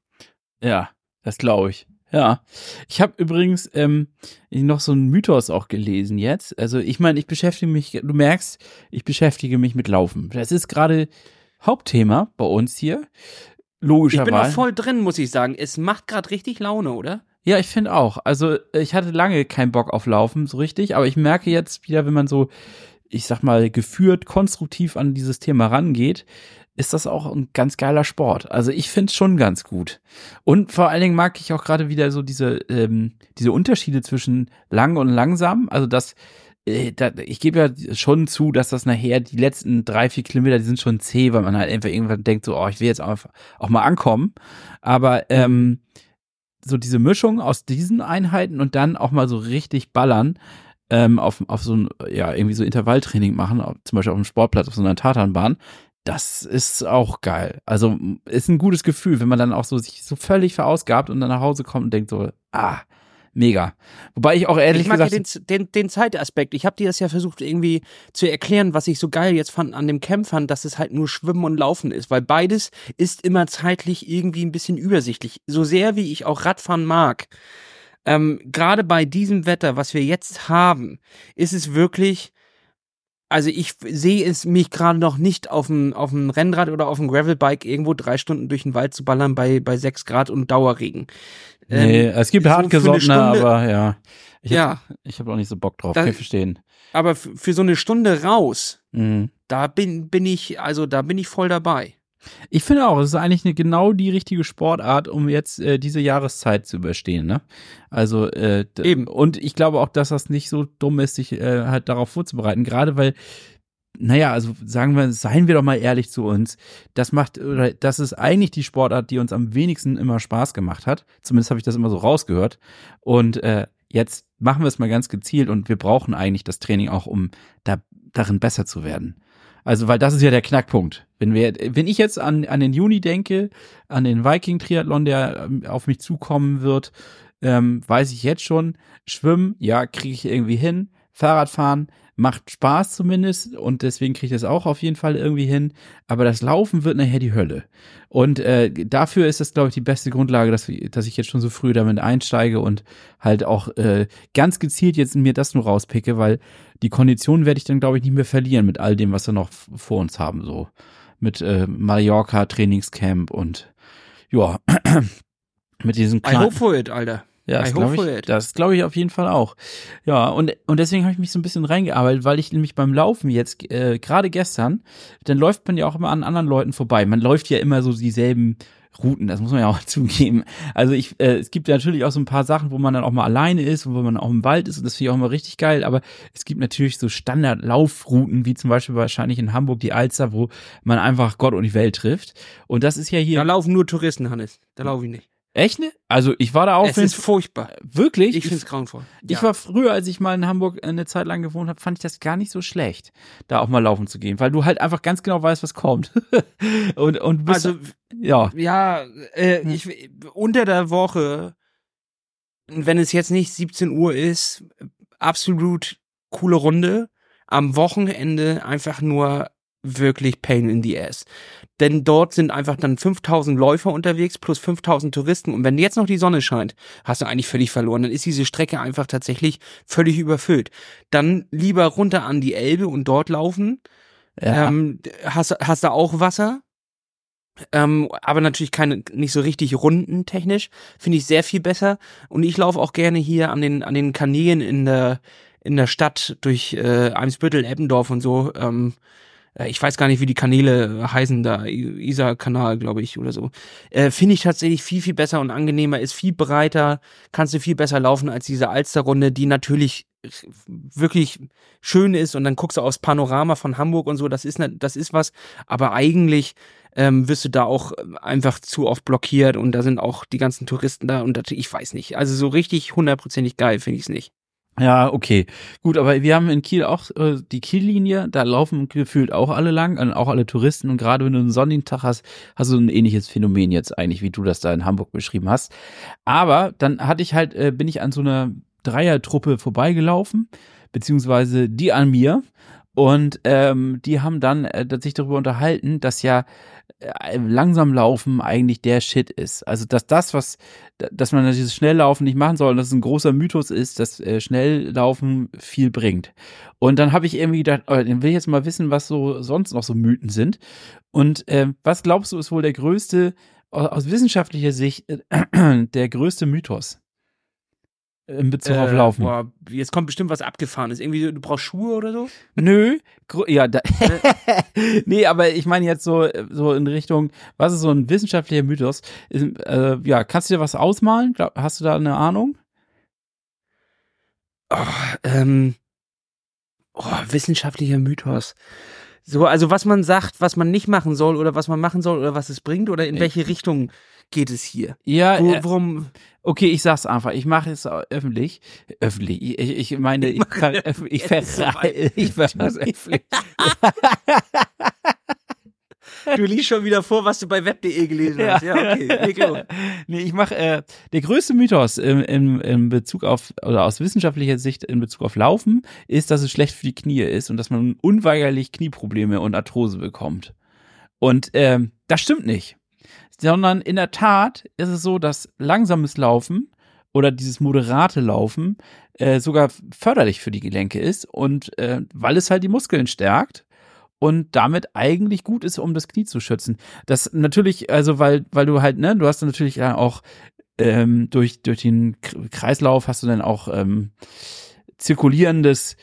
B: Ja, das glaube ich. Ja, ich habe übrigens ähm, noch so einen Mythos auch gelesen jetzt. Also ich meine, ich beschäftige mich, du merkst, ich beschäftige mich mit Laufen. Das ist gerade Hauptthema bei uns hier. Logischerweise.
A: Ich bin noch voll drin, muss ich sagen. Es macht gerade richtig Laune, oder?
B: Ja, ich finde auch. Also ich hatte lange keinen Bock auf Laufen so richtig, aber ich merke jetzt wieder, wenn man so, ich sag mal, geführt, konstruktiv an dieses Thema rangeht, ist das auch ein ganz geiler Sport. Also ich finde es schon ganz gut. Und vor allen Dingen mag ich auch gerade wieder so diese, ähm, diese Unterschiede zwischen lang und langsam. Also das, äh, da, ich gebe ja schon zu, dass das nachher die letzten drei, vier Kilometer, die sind schon zäh, weil man halt einfach irgendwann denkt, so, oh, ich will jetzt auch, auch mal ankommen. Aber ähm, so diese Mischung aus diesen Einheiten und dann auch mal so richtig ballern, ähm, auf, auf so ein, ja, irgendwie so Intervalltraining machen, zum Beispiel auf einem Sportplatz, auf so einer Tatanbahn, das ist auch geil. Also ist ein gutes Gefühl, wenn man dann auch so sich so völlig verausgabt und dann nach Hause kommt und denkt so, ah, mega. Wobei ich auch ehrlich ich mag gesagt.
A: Ja den, den, den Zeitaspekt. Ich habe dir das ja versucht irgendwie zu erklären, was ich so geil jetzt fand an dem Campfern, dass es halt nur Schwimmen und Laufen ist, weil beides ist immer zeitlich irgendwie ein bisschen übersichtlich. So sehr wie ich auch Radfahren mag. Ähm, Gerade bei diesem Wetter, was wir jetzt haben, ist es wirklich also ich sehe es mich gerade noch nicht auf dem, auf dem Rennrad oder auf dem Gravelbike irgendwo drei Stunden durch den Wald zu ballern bei, bei sechs Grad und Dauerregen.
B: Nee, ähm, es gibt so hartgesottene, aber ja. Ich ja. Hab, ich habe auch nicht so Bock drauf, da, kann ich verstehen.
A: Aber für so eine Stunde raus, mhm. da bin, bin ich, also da bin ich voll dabei.
B: Ich finde auch, es ist eigentlich eine, genau die richtige Sportart, um jetzt äh, diese Jahreszeit zu überstehen. Ne? Also äh, eben. Und ich glaube auch, dass das nicht so dumm ist, sich äh, halt darauf vorzubereiten. Gerade weil, naja, also sagen wir, seien wir doch mal ehrlich zu uns. Das macht, oder das ist eigentlich die Sportart, die uns am wenigsten immer Spaß gemacht hat. Zumindest habe ich das immer so rausgehört. Und äh, jetzt machen wir es mal ganz gezielt und wir brauchen eigentlich das Training auch, um da darin besser zu werden. Also, weil das ist ja der Knackpunkt. Wenn wir, wenn ich jetzt an, an den Juni denke, an den Viking-Triathlon, der ähm, auf mich zukommen wird, ähm, weiß ich jetzt schon, Schwimmen, ja, kriege ich irgendwie hin. Fahrradfahren, macht Spaß zumindest und deswegen kriege ich das auch auf jeden Fall irgendwie hin. Aber das Laufen wird nachher die Hölle. Und äh, dafür ist das, glaube ich, die beste Grundlage, dass, dass ich jetzt schon so früh damit einsteige und halt auch äh, ganz gezielt jetzt mir das nur rauspicke, weil die Kondition werde ich dann, glaube ich, nicht mehr verlieren mit all dem, was wir noch vor uns haben. So mit äh, Mallorca, Trainingscamp und ja, <clears throat> mit diesem
A: kleinen. I hope for it, Alter.
B: Ja, das glaube ich, das glaube ich auf jeden Fall auch. Ja, und, und deswegen habe ich mich so ein bisschen reingearbeitet, weil ich nämlich beim Laufen jetzt, äh, gerade gestern, dann läuft man ja auch immer an anderen Leuten vorbei. Man läuft ja immer so dieselben Routen, das muss man ja auch <laughs> zugeben. Also ich, äh, es gibt natürlich auch so ein paar Sachen, wo man dann auch mal alleine ist und wo man auch im Wald ist und das finde ich auch immer richtig geil, aber es gibt natürlich so Standardlaufrouten, wie zum Beispiel wahrscheinlich in Hamburg die Alster, wo man einfach Gott und die Welt trifft. Und das ist ja hier.
A: Da laufen nur Touristen, Hannes. Da laufe ich nicht.
B: Echt ne? Also ich war da auch.
A: Es ist furchtbar.
B: Wirklich?
A: Ich finde es grauenvoll.
B: Ich ja. war früher, als ich mal in Hamburg eine Zeit lang gewohnt habe, fand ich das gar nicht so schlecht, da auch mal laufen zu gehen, weil du halt einfach ganz genau weißt, was kommt. <laughs> und und
A: bist, also ja. Ja, äh, hm. ich unter der Woche, wenn es jetzt nicht 17 Uhr ist, absolut coole Runde. Am Wochenende einfach nur wirklich Pain in the Ass. Denn dort sind einfach dann 5000 Läufer unterwegs plus 5000 Touristen. Und wenn jetzt noch die Sonne scheint, hast du eigentlich völlig verloren. Dann ist diese Strecke einfach tatsächlich völlig überfüllt. Dann lieber runter an die Elbe und dort laufen. Ja. Ähm, hast, hast du auch Wasser? Ähm, aber natürlich keine, nicht so richtig rundentechnisch. Finde ich sehr viel besser. Und ich laufe auch gerne hier an den, an den Kanälen in der, in der Stadt durch äh, Eimsbüttel, Eppendorf und so. Ähm, äh, ich weiß gar nicht, wie die Kanäle heißen da, Isar-Kanal, glaube ich, oder so. Äh, Finde ich tatsächlich viel, viel besser und angenehmer, ist viel breiter, kannst du viel besser laufen als diese Alsterrunde, die natürlich wirklich schön ist und dann guckst du aufs Panorama von Hamburg und so, das ist, ne, das ist was, aber eigentlich ähm, wirst du da auch einfach zu oft blockiert und da sind auch die ganzen Touristen da und das, ich weiß nicht, also so richtig hundertprozentig geil finde ich es nicht.
B: Ja, okay. Gut, aber wir haben in Kiel auch äh, die Kiellinie, da laufen gefühlt auch alle lang, und auch alle Touristen und gerade wenn du einen sonnigen Tag hast, hast du ein ähnliches Phänomen jetzt eigentlich, wie du das da in Hamburg beschrieben hast. Aber dann hatte ich halt, äh, bin ich an so einer Dreiertruppe vorbeigelaufen, beziehungsweise die an mir und ähm, die haben dann äh, sich darüber unterhalten, dass ja äh, langsam laufen eigentlich der Shit ist. Also dass das, was, dass man dieses Schnelllaufen nicht machen soll und dass es ein großer Mythos ist, dass äh, Schnelllaufen viel bringt. Und dann habe ich irgendwie gedacht, oh, dann will ich jetzt mal wissen, was so sonst noch so Mythen sind. Und äh, was glaubst du, ist wohl der größte, aus, aus wissenschaftlicher Sicht, äh, <clears throat> der größte Mythos? In Bezug äh, auf Laufen. Boah,
A: jetzt kommt bestimmt was abgefahrenes. Irgendwie, du brauchst Schuhe oder so?
B: Nö. Ja, da, <laughs> <laughs> nee, aber ich meine jetzt so, so in Richtung, was ist so ein wissenschaftlicher Mythos? Äh, ja, kannst du dir was ausmalen? Hast du da eine Ahnung?
A: Oh, ähm, oh, wissenschaftlicher Mythos. So, also was man sagt, was man nicht machen soll oder was man machen soll oder was es bringt oder in welche Richtung geht es hier?
B: Ja,
A: Wo,
B: äh,
A: worum?
B: okay, ich sag's einfach. Ich mache es öffentlich. Öffentlich. Ich, ich meine, ich, ver, ich, ver, ich veröffentliche.
A: Du liest schon wieder vor, was du bei web.de gelesen hast. Ja, okay. Leg los.
B: nee, ich mache äh, der größte Mythos im, im, im Bezug auf oder aus wissenschaftlicher Sicht in Bezug auf Laufen ist, dass es schlecht für die Knie ist und dass man unweigerlich Knieprobleme und Arthrose bekommt. Und ähm, das stimmt nicht. Sondern in der Tat ist es so, dass langsames Laufen oder dieses moderate Laufen äh, sogar förderlich für die Gelenke ist und äh, weil es halt die Muskeln stärkt und damit eigentlich gut ist, um das Knie zu schützen. Das natürlich, also weil, weil du halt, ne, du hast natürlich auch ähm, durch, durch den Kreislauf hast du dann auch ähm, zirkulierendes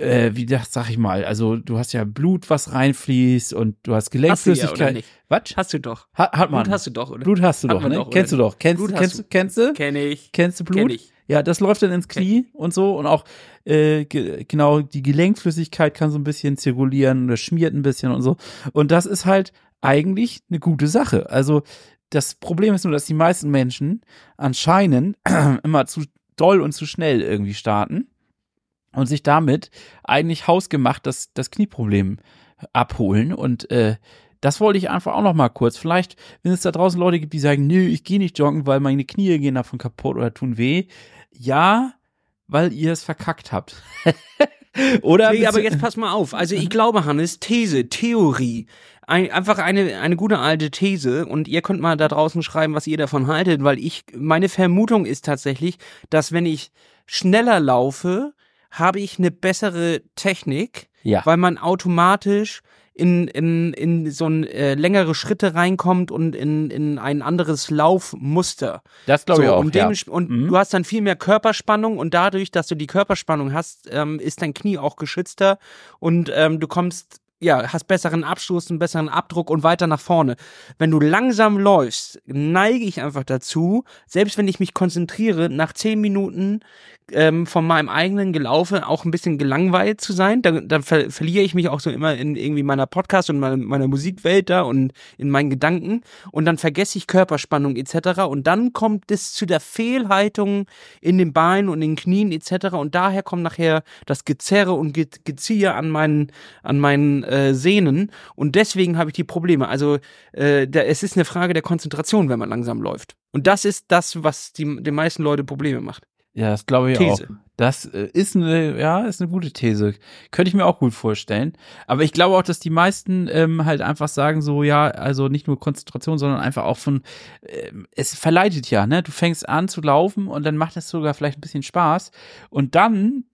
B: äh, wie das sag ich mal, also du hast ja Blut, was reinfließt und du hast Gelenkflüssigkeit.
A: Ja, was? Hast du doch.
B: Ha, hat man.
A: Blut hast du doch, oder?
B: Blut hast du doch, ne? Doch, kennst du doch. Kennst,
A: Blut
B: kennst,
A: du.
B: kennst du?
A: Kenn ich.
B: Kennst du Blut?
A: Kenn ich.
B: Ja, das läuft dann ins Knie okay. und so und auch äh, ge genau die Gelenkflüssigkeit kann so ein bisschen zirkulieren oder schmiert ein bisschen und so. Und das ist halt eigentlich eine gute Sache. Also das Problem ist nur, dass die meisten Menschen anscheinend <clears throat> immer zu doll und zu schnell irgendwie starten und sich damit eigentlich hausgemacht das, das Knieproblem abholen. Und äh, das wollte ich einfach auch noch mal kurz. Vielleicht, wenn es da draußen Leute gibt, die sagen, nö, ich gehe nicht joggen, weil meine Knie gehen davon kaputt oder tun weh. Ja, weil ihr es verkackt habt. <laughs> oder?
A: Nee, aber jetzt pass mal auf. Also ich <laughs> glaube, Hannes, These, Theorie. Ein, einfach eine, eine gute alte These und ihr könnt mal da draußen schreiben, was ihr davon haltet, weil ich, meine Vermutung ist tatsächlich, dass wenn ich schneller laufe, habe ich eine bessere Technik,
B: ja.
A: weil man automatisch in, in, in so ein äh, längere Schritte reinkommt und in, in ein anderes Laufmuster.
B: Das glaube
A: so,
B: ich auch.
A: Und,
B: ja.
A: und
B: Mhm.
A: du hast dann viel mehr Körperspannung und dadurch, dass du die Körperspannung hast, ähm, ist dein Knie auch geschützter und ähm, du kommst ja, hast besseren Abstoß, einen besseren Abdruck und weiter nach vorne. Wenn du langsam läufst, neige ich einfach dazu, selbst wenn ich mich konzentriere, nach zehn Minuten ähm, von meinem eigenen Gelaufe auch ein bisschen gelangweilt zu sein. Dann, dann ver verliere ich mich auch so immer in irgendwie meiner Podcast und meiner, meiner Musikwelt da und in meinen Gedanken. Und dann vergesse ich Körperspannung etc. Und dann kommt es zu der Fehlhaltung in den Beinen und den Knien etc. Und daher kommt nachher das Gezerre und Ge Geziehe an meinen, an meinen äh, Sehnen. Und deswegen habe ich die Probleme. Also äh, der, es ist eine Frage der Konzentration, wenn man langsam läuft. Und das ist das, was die, den meisten Leute Probleme macht.
B: Ja, das glaube ich
A: These.
B: auch. Das äh, ist eine, ja, ist eine gute These. Könnte ich mir auch gut vorstellen. Aber ich glaube auch, dass die meisten ähm, halt einfach sagen so, ja, also nicht nur Konzentration, sondern einfach auch von, äh, es verleitet ja, ne? Du fängst an zu laufen und dann macht es sogar vielleicht ein bisschen Spaß und dann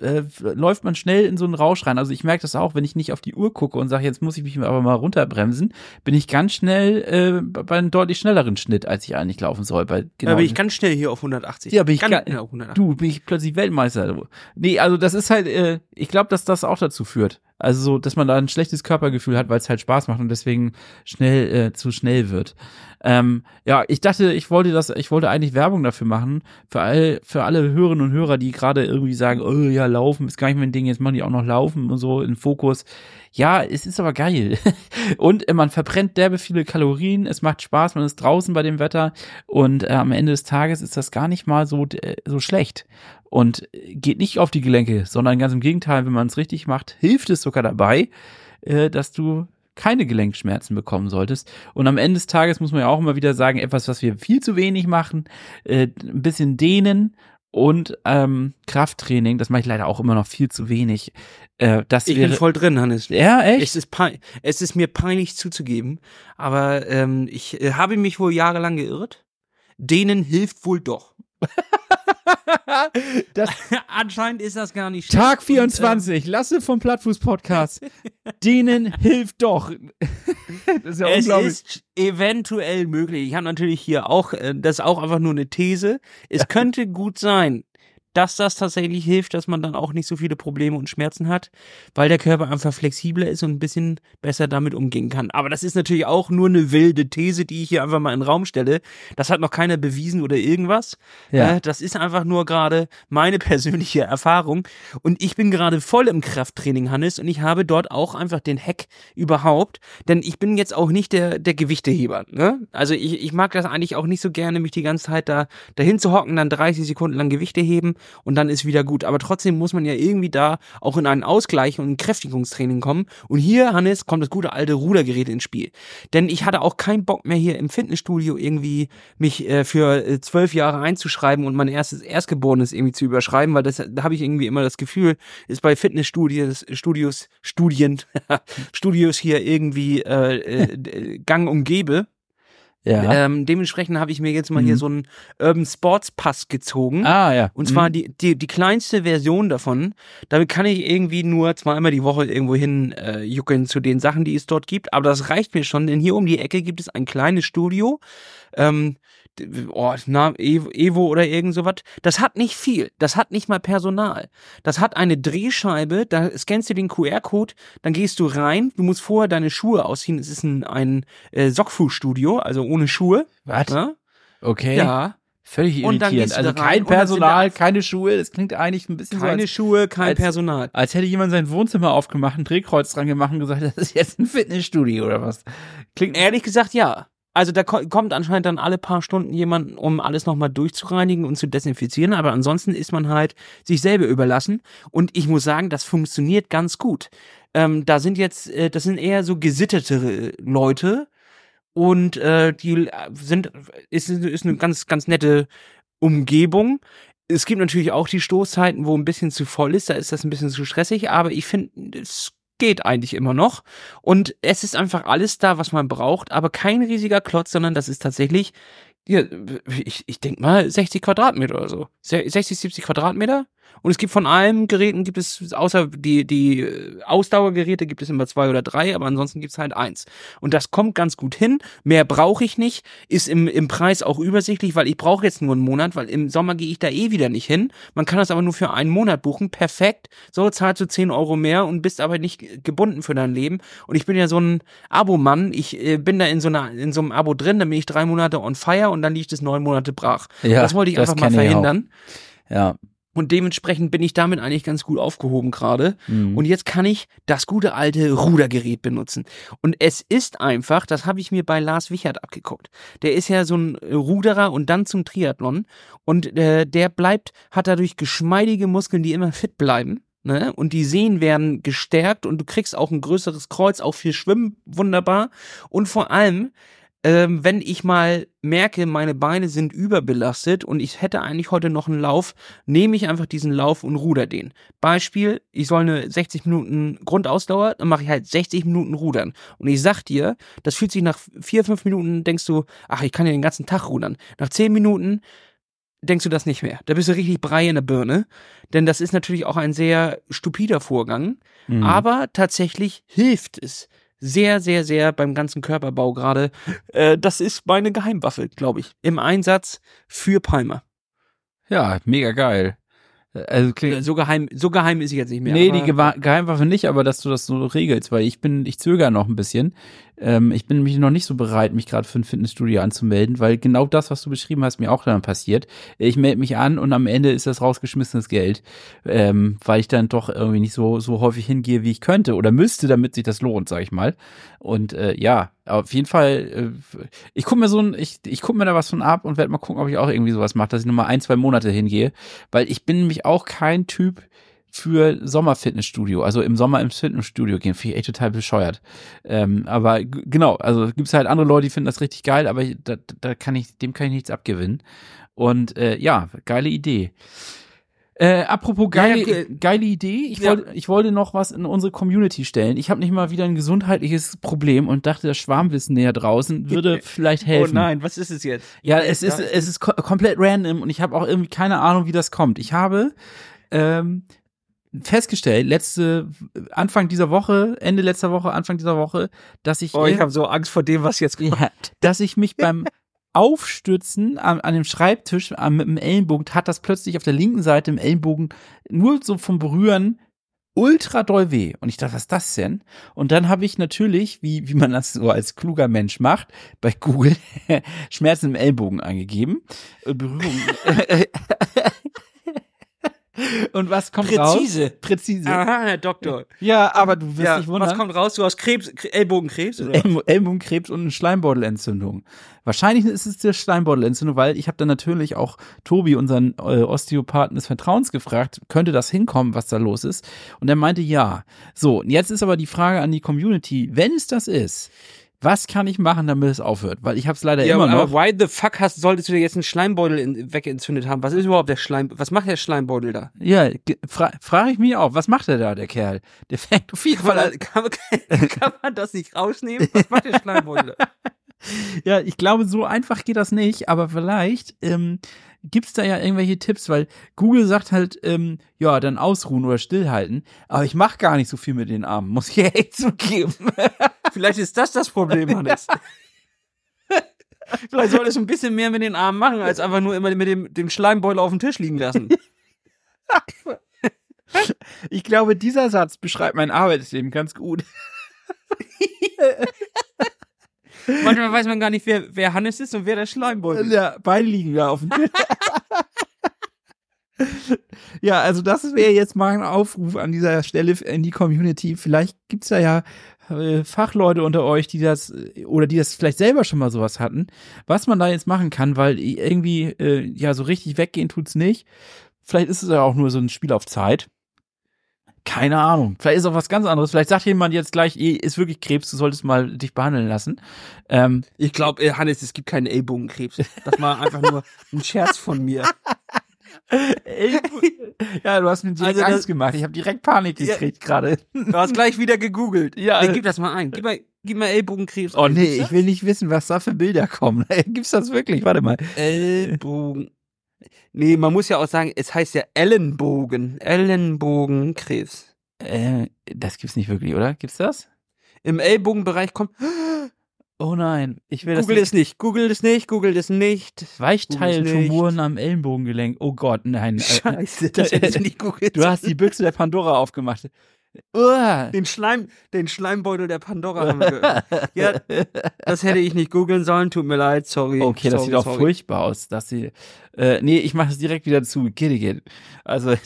B: äh, läuft man schnell in so einen Rausch rein. Also ich merke das auch, wenn ich nicht auf die Uhr gucke und sage, jetzt muss ich mich aber mal runterbremsen, bin ich ganz schnell äh, bei einem deutlich schnelleren Schnitt, als ich eigentlich laufen soll. Bei genau
A: da bin ich ganz schnell hier auf 180.
B: ja, bin ich
A: ganz
B: ga-
A: schnell auf 180.
B: Du, bin ich plötzlich Weltmeister. Nee, also das ist halt, äh, ich glaube, dass das auch dazu führt. Also so, dass man da ein schlechtes Körpergefühl hat, weil es halt Spaß macht und deswegen schnell äh, zu schnell wird. Ähm, ja, ich dachte, ich wollte das, ich wollte eigentlich Werbung dafür machen für all, für alle Hörerinnen und Hörer, die gerade irgendwie sagen, oh ja, laufen ist gar nicht mein Ding, jetzt machen die auch noch laufen und so in Fokus. Ja, es ist aber geil. <laughs> Und äh, man verbrennt derbe viele Kalorien, es macht Spaß, man ist draußen bei dem Wetter und äh, am Ende des Tages ist das gar nicht mal so, äh, so schlecht. Und äh, geht nicht auf die Gelenke, sondern ganz im Gegenteil, wenn man es richtig macht, hilft es sogar dabei, äh, dass du keine Gelenkschmerzen bekommen solltest. Und am Ende des Tages muss man ja auch immer wieder sagen, etwas, was wir viel zu wenig machen, äh, ein bisschen dehnen und ähm, Krafttraining, das mache ich leider auch immer noch viel zu wenig. Äh, das
A: Ich
B: wäre,
A: bin voll drin, Hannes.
B: ja, echt?
A: Es ist, es ist mir peinlich zuzugeben, aber ähm, ich äh, habe mich wohl jahrelang geirrt. Denen hilft wohl doch. <laughs>
B: Das- <laughs>
A: Anscheinend ist das gar nicht schlecht.
B: Tag
A: Und,
B: 24, Lasse vom Plattfuß Podcast. <laughs> Denen hilft doch. das ist ja
A: es
B: unglaublich.
A: ist eventuell möglich. Ich habe natürlich hier auch, äh, das ist auch einfach nur eine These. Es könnte gut sein, dass das tatsächlich hilft, dass man dann auch nicht so viele Probleme und Schmerzen hat, weil der Körper einfach flexibler ist und ein bisschen besser damit umgehen kann. Aber das ist natürlich auch nur eine wilde These, die ich hier einfach mal in den Raum stelle. Das hat noch keiner bewiesen oder irgendwas. Ja. Äh, das ist einfach nur gerade meine <laughs> persönliche Erfahrung. Und ich bin gerade voll im Krafttraining, Hannes, und ich habe dort auch einfach den Hack überhaupt. Denn ich bin jetzt auch nicht der, der Gewichteheber. Ne? Also ich, ich mag das eigentlich auch nicht so gerne, mich die ganze Zeit da dahin zu hocken, dann 30 Sekunden lang Gewichte heben und dann ist wieder gut. Aber trotzdem muss man ja irgendwie da auch in einen Ausgleich und ein Kräftigungstraining kommen. Und hier, Hannes, kommt das gute alte Rudergerät ins Spiel. Denn ich hatte auch keinen Bock mehr hier im Fitnessstudio irgendwie mich äh, für äh, zwölf Jahre einzuschreiben und mein erstes Erstgeborenes irgendwie zu überschreiben, weil das da habe ich irgendwie immer das Gefühl, ist bei Fitnessstudios, Studios, Studien, <laughs> Studios hier irgendwie äh, äh, gang und gäbe. Ja. Ähm, dementsprechend habe ich mir jetzt mal mhm. hier so einen Urban Sports Pass gezogen.
B: Ah, ja.
A: Und zwar mhm. die, die, die kleinste Version davon. Damit kann ich irgendwie nur zweimal die Woche irgendwo hin äh, juckeln zu den Sachen, die es dort gibt. Aber das reicht mir schon, denn hier um die Ecke gibt es ein kleines Studio. Ähm, oh, na, Evo oder irgend sowas. Das hat nicht viel. Das hat nicht mal Personal. Das hat eine Drehscheibe, da scannst du den QR-Code, dann gehst du rein, du musst vorher deine Schuhe ausziehen. Es ist ein, ein äh, Sockfußstudio, also ohne Schuhe.
B: Was? Ja? Okay.
A: Ja.
B: Völlig irritierend. Also kein Personal, keine Schuhe. Das klingt eigentlich ein bisschen
A: keine so. Keine Schuhe, kein als, Personal.
B: Als hätte jemand sein Wohnzimmer aufgemacht, ein Drehkreuz dran gemacht und gesagt, <laughs> das ist jetzt ein Fitnessstudio oder was.
A: Klingt ehrlich gesagt ja. Also da kommt anscheinend dann alle paar Stunden jemand, um alles nochmal durchzureinigen und zu desinfizieren. Aber ansonsten ist man halt sich selber überlassen. Und ich muss sagen, das funktioniert ganz gut. Ähm, da sind jetzt, äh, das sind eher so gesittetere Leute. Und äh, die sind, ist, ist eine ganz, ganz nette Umgebung. Es gibt natürlich auch die Stoßzeiten, wo ein bisschen zu voll ist, da ist das ein bisschen zu stressig, aber ich finde, es geht eigentlich immer noch. Und es ist einfach alles da, was man braucht, aber kein riesiger Klotz, sondern das ist tatsächlich, ja, ich, ich denke mal 60 Quadratmeter oder so. 60, 70 Quadratmeter. Und es gibt von allen Geräten gibt es, außer die, die äh, Ausdauergeräte gibt es immer zwei oder drei, aber ansonsten gibt es halt eins. Und das kommt ganz gut hin. Mehr brauche ich nicht. Ist im, im Preis auch übersichtlich, weil ich brauche jetzt nur einen Monat, weil im Sommer gehe ich da eh wieder nicht hin. Man kann das aber nur für einen Monat buchen. Perfekt. So zahlst du 10 Euro mehr und bist aber nicht gebunden für dein Leben. Und ich bin ja so ein Abo-Mann. Ich äh, bin da in so, einer, in so einem Abo drin, dann bin ich drei Monate on fire und dann liegt es neun Monate brach. Ja, das wollte ich einfach mal verhindern.
B: Ja.
A: Und dementsprechend bin ich damit eigentlich ganz gut aufgehoben gerade. Mhm. Und jetzt kann ich das gute alte Rudergerät benutzen. Und es ist einfach, das habe ich mir bei Lars Wichert abgeguckt. Der ist ja so ein Ruderer und dann zum Triathlon. Und äh, der bleibt, hat dadurch geschmeidige Muskeln, die immer fit bleiben. Ne? Und die Sehnen werden gestärkt und du kriegst auch ein größeres Kreuz, auch für Schwimmen wunderbar. Und vor allem ähm, wenn ich mal merke, meine Beine sind überbelastet und ich hätte eigentlich heute noch einen Lauf, nehme ich einfach diesen Lauf und ruder den. Beispiel, ich soll eine 60 Minuten Grundausdauer, dann mache ich halt 60 Minuten rudern. Und ich sag dir, das fühlt sich nach vier, fünf Minuten, denkst du, ach, ich kann ja den ganzen Tag rudern. Nach zehn Minuten denkst du das nicht mehr. Da bist du richtig Brei in der Birne. Denn das ist natürlich auch ein sehr stupider Vorgang. Mhm. Aber tatsächlich hilft es sehr, sehr, sehr beim ganzen Körperbau gerade. Äh, das ist meine Geheimwaffe, glaube ich. Im Einsatz für Palmer.
B: Ja, mega geil.
A: Also klingt, so geheim, so geheim ist sie jetzt nicht mehr.
B: Nee, die Geheimwaffe nicht, aber dass du das so regelst, weil ich bin, ich zögere noch ein bisschen. Ähm, ich bin nämlich noch nicht so bereit, mich gerade für ein Fitnessstudio anzumelden, weil genau das, was du beschrieben hast, mir auch dann passiert. Ich melde mich an und am Ende ist das rausgeschmissenes Geld, ähm, weil ich dann doch irgendwie nicht so, so häufig hingehe, wie ich könnte oder müsste, damit sich das lohnt, sag ich mal. Und äh, ja, auf jeden Fall, äh, ich gucke mir so ein, ich, ich gucke mir da was von ab und werde mal gucken, ob ich auch irgendwie sowas mache, dass ich nochmal ein, zwei Monate hingehe, weil ich bin nämlich auch kein Typ, für Sommerfitnessstudio, also im Sommer ins Fitnessstudio gehen, finde ich echt total bescheuert. Ähm, aber genau, also gibt es halt andere Leute, die finden das richtig geil, aber da, da kann ich, dem kann ich nichts abgewinnen. Und äh, ja, geile Idee. Äh, apropos geile, ja, ja, geile Idee, ich, ja. wollte, ich wollte noch was in unsere Community stellen. Ich habe nicht mal wieder ein gesundheitliches Problem und dachte, das Schwarmwissen näher draußen würde <laughs> vielleicht oh helfen.
A: Oh nein, was ist es jetzt?
B: Ja, es ist, es ist komplett random und ich habe auch irgendwie keine Ahnung, wie das kommt. Ich habe ähm, festgestellt, letzte Anfang dieser Woche, Ende letzter Woche, Anfang dieser Woche, dass ich
A: Oh, ich habe so Angst vor dem, was jetzt kommt. Ja,
B: dass ich mich <laughs> beim Aufstützen an, an dem Schreibtisch an, mit dem Ellenbogen hat das plötzlich auf der linken Seite im Ellenbogen nur so vom Berühren ultra doll weh. Und ich dachte, was ist das denn? Und dann habe ich natürlich, wie, wie man das so als kluger Mensch macht, bei Google <laughs> Schmerzen im Ellbogen eingegeben. Äh, Berührung. <laughs> Und was kommt
A: Präzise.
B: raus? Präzise.
A: Aha, Herr Doktor.
B: Ja, aber du wirst
A: Ja,
B: dich wundern.
A: was kommt raus? Du hast Krebs, Ellbogenkrebs? Oder?
B: Ell- Ellbogenkrebs und eine Schleimbeutelentzündung. Wahrscheinlich ist es die Schleimbeutelentzündung, weil ich habe dann natürlich auch Tobi, unseren äh, Osteopathen des Vertrauens, gefragt, könnte das hinkommen, was da los ist? Und er meinte ja. So, und jetzt ist aber die Frage an die Community, wenn es das ist, was kann ich machen, damit es aufhört? Weil ich habe es leider
A: Ja,
B: immer
A: aber
B: noch.
A: why the fuck hast, solltest du dir jetzt einen Schleimbeutel in, wegentzündet haben? Was ist überhaupt der Schleim, was macht der Schleimbeutel da?
B: Ja, fra frage ich mich auch, was macht der da, der Kerl? Der fängt auf jeden Fall
A: man, <laughs> kann, man, kann man das nicht rausnehmen? Was macht der Schleimbeutel da? <laughs>
B: Ja, ich glaube, so einfach geht das nicht, aber vielleicht ähm, gibt's da ja irgendwelche Tipps, weil Google sagt halt, ähm, ja, dann ausruhen oder stillhalten, aber ich mache gar nicht so viel mit den Armen, muss ich <laughs> echt zugeben.
A: Vielleicht ist das das Problem, Hannes. <laughs> Vielleicht solltest du ein bisschen mehr mit den Armen machen, als einfach nur immer mit dem, dem Schleimbeutel auf dem Tisch liegen lassen. <laughs>
B: Ich glaube, dieser Satz beschreibt mein Arbeitsleben ganz gut. <laughs>
A: Manchmal weiß man gar nicht, wer, wer Hannes ist und wer der Schleimbeutel ist.
B: Ja, beide liegen da auf dem Tisch. ja, also das wäre jetzt mal ein Aufruf an dieser Stelle in die Community. Vielleicht gibt's da ja Fachleute unter euch, die das äh, oder die das vielleicht selber schon mal sowas hatten, was man da jetzt machen kann, weil irgendwie äh, ja so richtig weggehen tut's nicht. Vielleicht ist es ja auch nur so ein Spiel auf Zeit. Keine Ahnung. Vielleicht ist auch was ganz anderes. Vielleicht sagt jemand jetzt gleich, ist wirklich Krebs, du solltest mal dich behandeln lassen. Ähm,
A: Ich glaube, äh, Hannes, es gibt keinen Ellbogenkrebs. Das war einfach nur ein Scherz von mir. <laughs> <laughs>
B: ja, du hast mir direkt
A: Also das-
B: Angst gemacht. Ich habe direkt Panik
A: Ja.
B: gekriegt gerade.
A: Du hast gleich wieder gegoogelt.
B: Ja,
A: Nee,
B: äh,
A: gib das mal ein. Gib mal, gib mal Ellbogenkrebs
B: Oh
A: ein.
B: nee, ich will nicht wissen, was da für Bilder kommen. <laughs> Gibt's das wirklich? Warte mal.
A: Ellbogen. Nee, man muss ja auch sagen, es heißt ja Ellenbogen. Ellenbogenkrebs.
B: Äh, das gibt's nicht wirklich, oder? Gibt's das?
A: Im Ellbogenbereich kommt.
B: Oh nein, ich will das
A: Google
B: nicht.
A: es nicht. Google es nicht. Google es nicht.
B: Weichteiltumoren am Ellenbogengelenk. Oh Gott, nein. Äh,
A: Scheiße, das hätte ich nicht googelt.
B: Du hast die Büchse der Pandora aufgemacht. Uah.
A: den Schleim, den Schleimbeutel der Pandora haben wir. Ja, das hätte ich nicht googeln sollen. Tut mir leid. Sorry.
B: Okay, das
A: sorry,
B: sieht auch
A: sorry.
B: furchtbar aus, dass sie. Äh, nee, ich mache es direkt wieder zu. Kitty Kid. Also <laughs>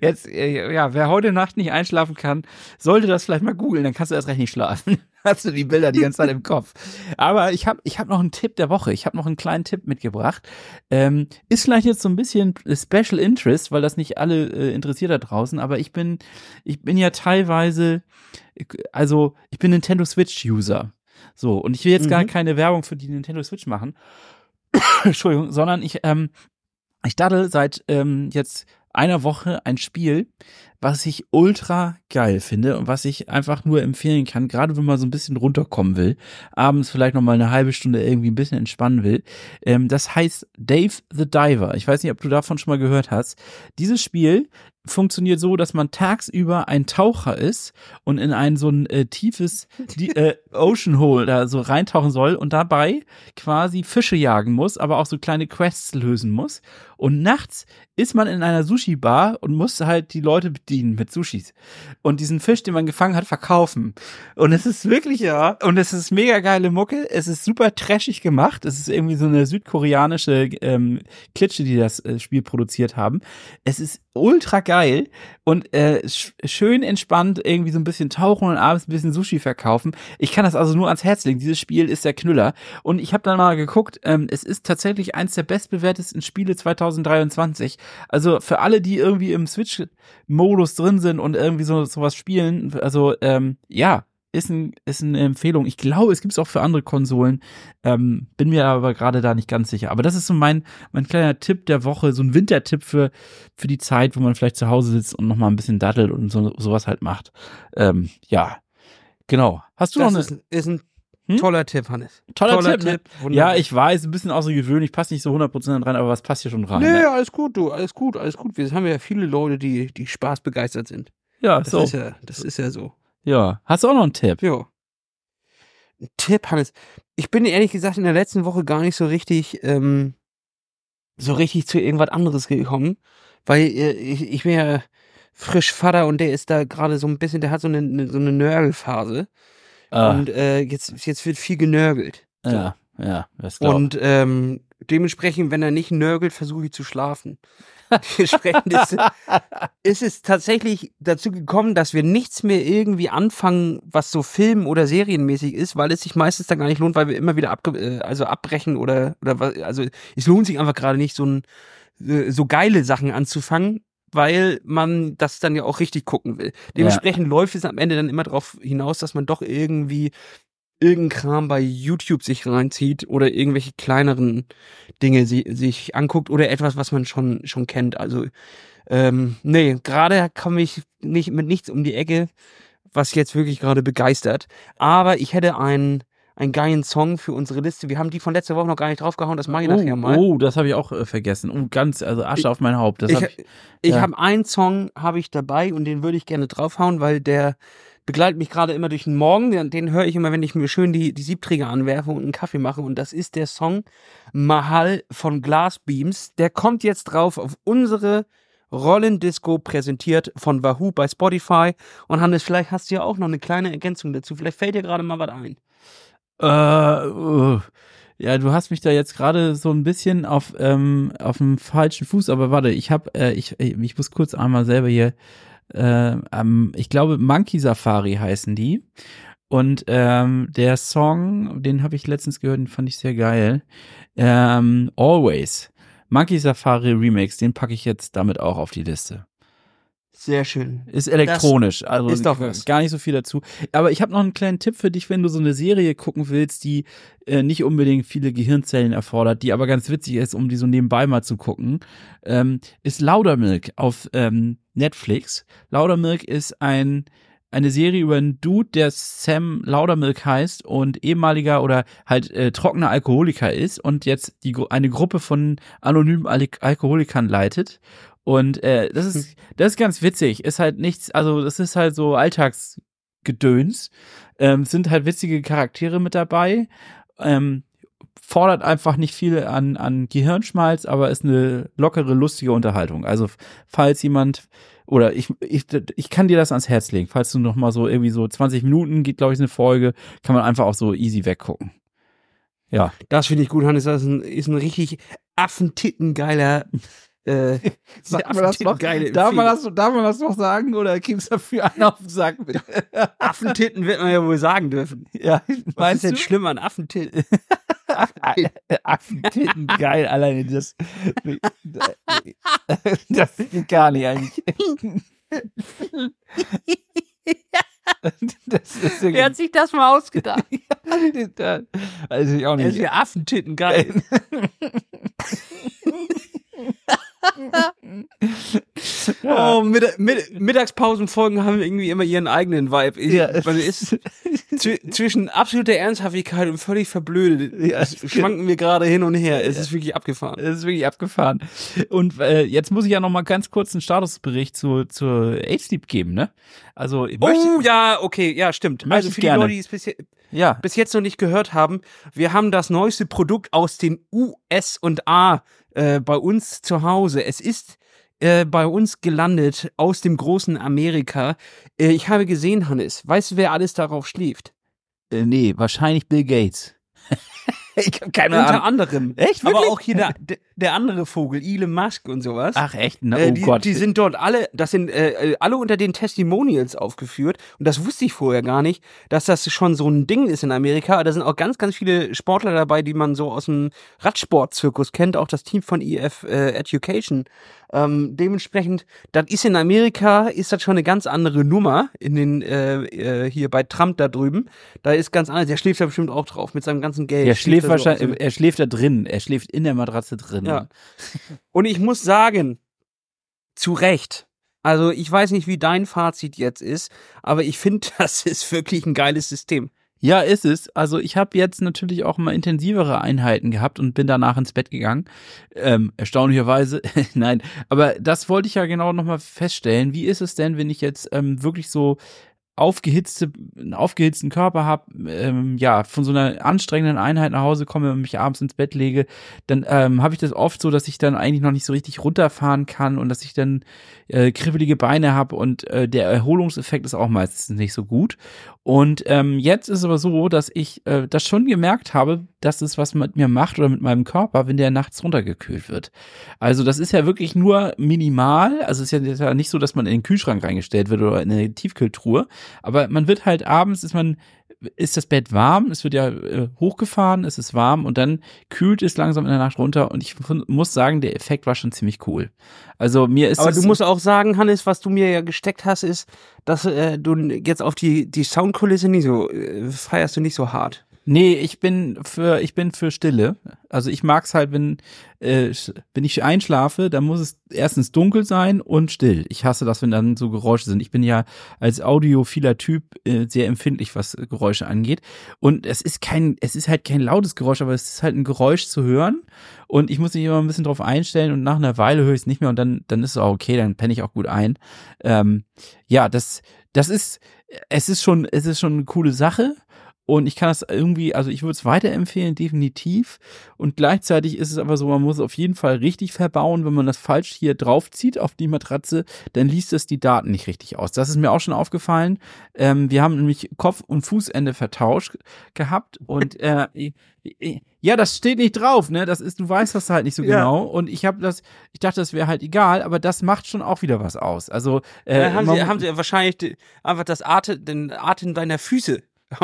B: jetzt, äh, ja, wer heute Nacht nicht einschlafen kann, sollte das vielleicht mal googeln, dann kannst du erst recht nicht schlafen. Hast du die Bilder die ganze Zeit im Kopf. Aber ich habe ich hab noch einen Tipp der Woche. Ich habe noch einen kleinen Tipp mitgebracht. Ähm, ist vielleicht jetzt so ein bisschen Special Interest, weil das nicht alle äh, interessiert da draußen, aber ich bin, ich bin ja teilweise, also ich bin Nintendo Switch User. So, und ich will jetzt gar
A: Mhm.
B: keine Werbung für die Nintendo Switch machen. <coughs> Entschuldigung, sondern ich, ähm, ich daddel seit ähm, jetzt einer Woche ein Spiel, was ich ultra geil finde und was ich einfach nur empfehlen kann, gerade wenn man so ein bisschen runterkommen will, abends vielleicht noch mal eine halbe Stunde irgendwie ein bisschen entspannen will. Ähm, das heißt Dave the Diver. Ich weiß nicht, ob du davon schon mal gehört hast. Dieses Spiel funktioniert so, dass man tagsüber ein Taucher ist und in ein so ein äh, tiefes die, äh, Ocean Hole da so reintauchen soll und dabei quasi Fische jagen muss, aber auch so kleine Quests lösen muss. Und nachts ist man in einer Sushi-Bar und muss halt die Leute bedienen mit Sushis. Und diesen Fisch, den man gefangen hat, verkaufen. Und es ist wirklich, ja, und es ist mega geile Mucke. Es ist super trashig gemacht. Es ist irgendwie so eine südkoreanische ähm, Klitsche, die das äh, Spiel produziert haben. Es ist ultra geil und äh, sch schön entspannt irgendwie so ein bisschen tauchen und abends ein bisschen Sushi verkaufen. Ich kann das also nur ans Herz legen. Dieses Spiel ist der Knüller. Und ich habe dann mal geguckt, ähm, es ist tatsächlich eins der bestbewertesten Spiele 2023. Also für alle, die irgendwie im Switch-Modus drin sind und irgendwie so sowas spielen, also ähm, ja, ist, ein, ist eine Empfehlung. Ich glaube, es gibt es auch für andere Konsolen. Ähm, bin mir aber gerade da nicht ganz sicher. Aber das ist so mein, mein kleiner Tipp der Woche, so ein Wintertipp für, für die Zeit, wo man vielleicht zu Hause sitzt und nochmal ein bisschen daddelt und so, sowas halt macht. Ähm, ja, genau. Hast du
A: Das
B: noch
A: ist,
B: eine,
A: ist ein
B: Hm?
A: toller Tipp, Hannes.
B: toller, Tipp? ne?
A: Wunderbar.
B: Ja, ich weiß, ein bisschen außergewöhnlich, passt nicht so 100% rein, aber was passt hier schon rein?
A: Nee,
B: ne?
A: alles gut, du, alles gut, alles gut. Wir haben ja viele Leute, die, die Spaß begeistert sind.
B: Ja,
A: Das
B: so.
A: ist ja, das ist ja so.
B: Ja. Hast du auch noch einen Tipp?
A: Ja. Tipp, Hannes. Ich bin ehrlich gesagt in der letzten Woche gar nicht so richtig, ähm, so richtig zu irgendwas anderes gekommen, weil äh, ich, ich bin ja frisch Vater und der ist da gerade so ein bisschen, der hat so eine, so eine Nörgelphase. Ah. Und äh, jetzt, jetzt wird viel genörgelt.
B: So. Ja, ja,
A: das Und ähm, dementsprechend, wenn er nicht nörgelt, versuche ich zu schlafen. <laughs> Dementsprechend ist, ist es tatsächlich dazu gekommen, dass wir nichts mehr irgendwie anfangen, was so Film- oder Serienmäßig ist, weil es sich meistens dann gar nicht lohnt, weil wir immer wieder abge äh, also abbrechen oder, oder also es lohnt sich einfach gerade nicht, so ein äh, so geile Sachen anzufangen, weil man das dann ja auch richtig gucken will. Dementsprechend ja. läuft es am Ende dann immer darauf hinaus, dass man doch irgendwie irgendein Kram bei YouTube sich reinzieht oder irgendwelche kleineren Dinge sie, sich anguckt oder etwas, was man schon, schon kennt. Also, ähm, nee, gerade komme ich nicht mit nichts um die Ecke, was jetzt wirklich gerade begeistert. Aber ich hätte einen, einen geilen Song für unsere Liste. Wir haben die von letzter Woche noch gar nicht draufgehauen, das mache ich
B: oh,
A: nachher mal.
B: Oh, das habe ich auch äh, vergessen. Oh, ganz, also Asche ich, auf mein Haupt. Das
A: ich
B: hab
A: ich, ich ja. habe einen Song habe ich dabei und den würde ich gerne draufhauen, weil der begleitet mich gerade immer durch den Morgen. Den, den höre ich immer, wenn ich mir schön die, die Siebträger anwerfe und einen Kaffee mache. Und das ist der Song Mahal von Glassbeams. Der kommt jetzt drauf auf unsere Rollendisco präsentiert von Wahoo bei Spotify. Und Hannes, vielleicht hast du ja auch noch eine kleine Ergänzung dazu. Vielleicht fällt dir gerade mal was ein.
B: Äh, uh. Ja, du hast mich da jetzt gerade so ein bisschen auf ähm, auf dem falschen Fuß, aber warte, ich habe äh, ich ich muss kurz einmal selber hier äh, ähm, ich glaube, Monkey Safari heißen die. Und ähm, der Song, den habe ich letztens gehört, den fand ich sehr geil. Ähm, Always. Monkey Safari Remix, den packe ich jetzt damit auch auf die Liste.
A: Sehr schön.
B: Ist elektronisch, das also
A: ist doch was.
B: gar nicht so viel dazu. Aber ich habe noch einen kleinen Tipp für dich, wenn du so eine Serie gucken willst, die äh, nicht unbedingt viele Gehirnzellen erfordert, die aber ganz witzig ist, um die so nebenbei mal zu gucken, ähm, ist Laudermilk auf ähm, Netflix. Laudermilk ist ein eine Serie über einen Dude, der Sam Laudermilk heißt und ehemaliger oder halt äh, trockener Alkoholiker ist und jetzt die eine Gruppe von anonymen Al Alkoholikern leitet und äh, das ist hm. das ist ganz witzig. Ist halt nichts, also das ist halt so Alltagsgedöns. Ähm, sind halt witzige Charaktere mit dabei. Ähm, fordert einfach nicht viel an, an Gehirnschmalz, aber ist eine lockere, lustige Unterhaltung. Also falls jemand oder ich, ich, ich kann dir das ans Herz legen, falls du noch mal so irgendwie so 20 Minuten geht, glaube ich, eine Folge, kann man einfach auch so easy weggucken. Ja.
A: Das finde ich gut, Hannes. Das ist ein, ist ein richtig affentittengeiler äh,
B: Sagt man das noch? Darf man das, darf man das noch sagen oder gibt's dafür einen auf den Sack? <laughs>
A: Affentitten wird man ja wohl sagen dürfen.
B: Ja,
A: Was ist denn schlimm an Affentitten? <laughs>
B: Affentitten, geil, alleine das. <laughs> Das geht gar nicht eigentlich.
A: Wer hat sich das mal ausgedacht?
B: also ich auch nicht.
A: Das ist ja Affentitten geil. <laughs> oh, Mitt Mitt Mittagspausenfolgen haben irgendwie immer ihren eigenen Vibe. Ich, ja. Man ist zwischen absoluter Ernsthaftigkeit und völlig verblödet. Ja, schwanken wir gerade hin und her. Es ist wirklich abgefahren.
B: Es ist wirklich abgefahren. Und äh, jetzt muss ich ja noch mal ganz kurz einen Statusbericht zu zur Age geben, ne? Also
A: Oh ja, okay, ja, stimmt. Also für die gerne. Leute, die es bis, ja. bis jetzt noch nicht gehört haben, wir haben das neueste Produkt aus den US und A äh, bei uns zu Hause. Es ist äh, bei uns gelandet aus dem großen Amerika. Äh, ich habe gesehen, Hannes, weißt du, wer alles darauf schläft?
B: Äh, nee, wahrscheinlich Bill Gates. <laughs> <laughs>
A: ich habe keine Unter Ahnung. anderem.
B: Echt?
A: Wirklich? Aber auch hier <laughs> der, der andere Vogel, Elon Musk und sowas.
B: Ach echt? Na,
A: äh,
B: oh
A: die,
B: Gott.
A: Die sind dort alle, das sind äh, äh, alle unter den Testimonials aufgeführt. Und das wusste ich vorher gar nicht, dass das schon so ein Ding ist in Amerika. Da sind auch ganz, ganz viele Sportler dabei, die man so aus dem Radsportzirkus kennt. Auch das Team von EF äh, Education. Ähm, dementsprechend, das ist in Amerika, ist das schon eine ganz andere Nummer in den äh, äh, hier bei Trump da drüben. Da ist ganz anders. Der schläft da bestimmt auch drauf mit seinem ganzen Geld.
B: Er schläft, schläft wahrscheinlich, so er schläft da drin. Er schläft in der Matratze drin.
A: Ja. Und ich muss sagen, zu Recht. Also ich weiß nicht, wie dein Fazit jetzt ist, aber ich finde, <laughs> das ist wirklich ein geiles System.
B: Ja, ist es. Also ich habe jetzt natürlich auch mal intensivere Einheiten gehabt und bin danach ins Bett gegangen. Ähm, erstaunlicherweise, <laughs> nein. Aber das wollte ich ja genau nochmal feststellen. Wie ist es denn, wenn ich jetzt ähm, wirklich so aufgehitzte, einen aufgehitzten Körper habe, ähm, ja, von so einer anstrengenden Einheit nach Hause komme und mich abends ins Bett lege, dann ähm, habe ich das oft so, dass ich dann eigentlich noch nicht so richtig runterfahren kann und dass ich dann äh, kribbelige Beine habe und äh, der Erholungseffekt ist auch meistens nicht so gut. Und ähm, jetzt ist es aber so, dass ich äh, das schon gemerkt habe, dass es was mit mir macht oder mit meinem Körper, wenn der nachts runtergekühlt wird. Also das ist ja wirklich nur minimal. Also es ist ja nicht so, dass man in den Kühlschrank reingestellt wird oder in eine Tiefkühltruhe. Aber man wird halt abends, ist man ist das Bett warm, es wird ja äh, hochgefahren, es ist warm und dann kühlt es langsam in der Nacht runter und ich muss sagen, der Effekt war schon ziemlich cool. Also mir ist
A: Aber du musst auch sagen, Hannes, was du mir ja gesteckt hast, ist, dass äh, du jetzt auf die die Soundkulisse nicht so äh, feierst du nicht so hart.
B: Nee, ich bin für ich bin für Stille. Also ich mag's halt, wenn äh, wenn ich einschlafe, dann muss es erstens dunkel sein und still. Ich hasse das, wenn dann so Geräusche sind. Ich bin ja als audiophiler Typ äh, sehr empfindlich, was Geräusche angeht. Und es ist kein, es ist halt kein lautes Geräusch, aber es ist halt ein Geräusch zu hören. Und ich muss mich immer ein bisschen drauf einstellen und nach einer Weile höre ich es nicht mehr und dann, dann ist es auch okay, dann penne ich auch gut ein. Ähm, ja, das, das ist, es ist schon, es ist schon eine coole Sache. Und ich kann das irgendwie, also ich würde es weiterempfehlen, definitiv. Und gleichzeitig ist es aber so, man muss es auf jeden Fall richtig verbauen. Wenn man das falsch hier draufzieht auf die Matratze, dann liest es die Daten nicht richtig aus. Das ist mir auch schon aufgefallen. Ähm, wir haben nämlich Kopf- und Fußende vertauscht gehabt. Und äh, ja, das steht nicht drauf, ne? Das ist, du weißt das halt nicht so ja. genau. Und ich habe das, ich dachte, das wäre halt egal, aber das macht schon auch wieder was aus. Also
A: äh, ja, haben, sie, haben sie wahrscheinlich einfach das Atem, den Atem deiner Füße <laughs>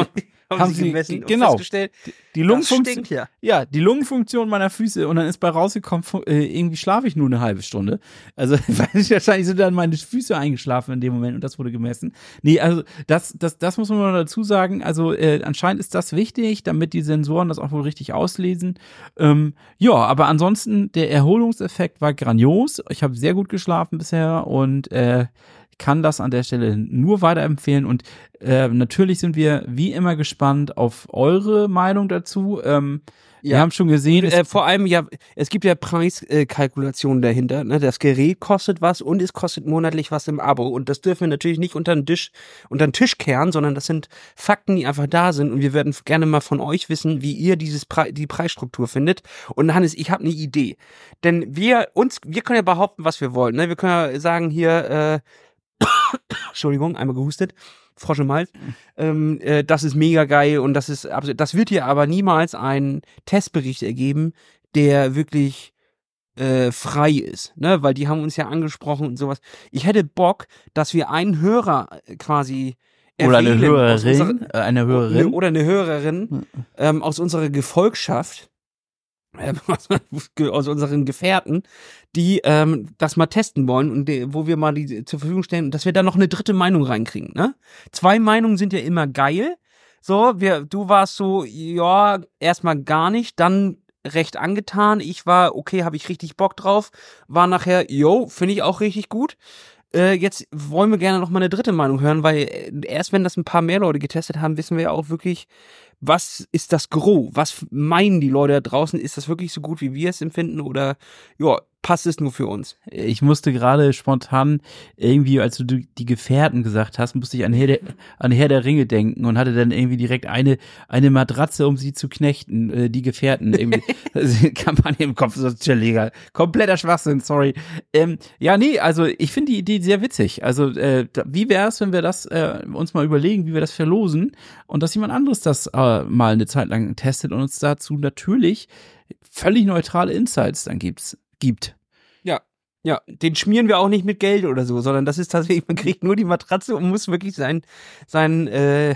B: haben, haben sie gemessen genau festgestellt, die, Lungenfunktion, ja. ja, die Lungenfunktion meiner Füße und dann ist bei rausgekommen, äh, irgendwie schlafe ich nur eine halbe Stunde. Also <laughs> wahrscheinlich sind dann meine Füße eingeschlafen in dem Moment und das wurde gemessen. Nee, also das, das, das muss man mal dazu sagen. Also äh, anscheinend ist das wichtig, damit die Sensoren das auch wohl richtig auslesen. Ähm, ja, aber ansonsten der Erholungseffekt war grandios. Ich habe sehr gut geschlafen bisher und äh, kann das an der Stelle nur weiterempfehlen und äh, natürlich sind wir wie immer gespannt auf eure Meinung dazu. Ähm, ja. Wir haben schon gesehen.
A: äh, vor allem ja, es gibt ja Preiskalkulationen dahinter. Ne? Das Gerät kostet was und es kostet monatlich was im Abo. Und das dürfen wir natürlich nicht unter den Tisch, unter den Tisch kehren, sondern das sind Fakten, die einfach da sind. Und wir werden gerne mal von euch wissen, wie ihr dieses Pre die Preisstruktur findet. Und Hannes, ich habe eine Idee. Denn wir uns, wir können ja behaupten, was wir wollen. Ne? Wir können ja sagen hier, äh, Entschuldigung, einmal gehustet. Frosch im Hals. Ähm, äh, das ist mega geil und das ist absolut, das wird hier aber niemals ein Testbericht ergeben, der wirklich äh, frei ist, ne? Weil die haben uns ja angesprochen und sowas. Ich hätte Bock, dass wir einen Hörer quasi
B: oder eine Hörerin, unserer, äh, eine Hörerin
A: oder eine Hörerin ähm, aus unserer Gefolgschaft <laughs> aus unseren Gefährten, die ähm, das mal testen wollen und die, wo wir mal die zur Verfügung stellen, dass wir da noch eine dritte Meinung reinkriegen. Ne? Zwei Meinungen sind ja immer geil. So, wir, du warst so, ja, erstmal gar nicht, dann recht angetan. Ich war, okay, habe ich richtig Bock drauf. War nachher, yo, finde ich auch richtig gut. Äh, jetzt wollen wir gerne noch mal eine dritte Meinung hören, weil äh, erst wenn das ein paar mehr Leute getestet haben, wissen wir ja auch wirklich, was ist das Gros? Was meinen die Leute da draußen? Ist das wirklich so gut, wie wir es empfinden? Oder ja, passt es nur für uns.
B: Ich musste gerade spontan irgendwie, als du die Gefährten gesagt hast, musste ich an Herr, der, an Herr der Ringe denken und hatte dann irgendwie direkt eine, eine Matratze, um sie zu knechten, äh, die Gefährten. Irgendwie <laughs> Kampagne im Kopf, so legal. Kompletter Schwachsinn, sorry. Ähm, ja, nee, also ich finde die Idee sehr witzig. Also äh, wie wäre es, wenn wir das äh, uns mal überlegen, wie wir das verlosen und dass jemand anderes das äh, mal eine Zeit lang testet und uns dazu natürlich völlig neutrale Insights dann gibt's gibt.
A: Ja, ja, den schmieren wir auch nicht mit Geld oder so, sondern das ist tatsächlich, man kriegt nur die Matratze und muss wirklich sein, sein, äh,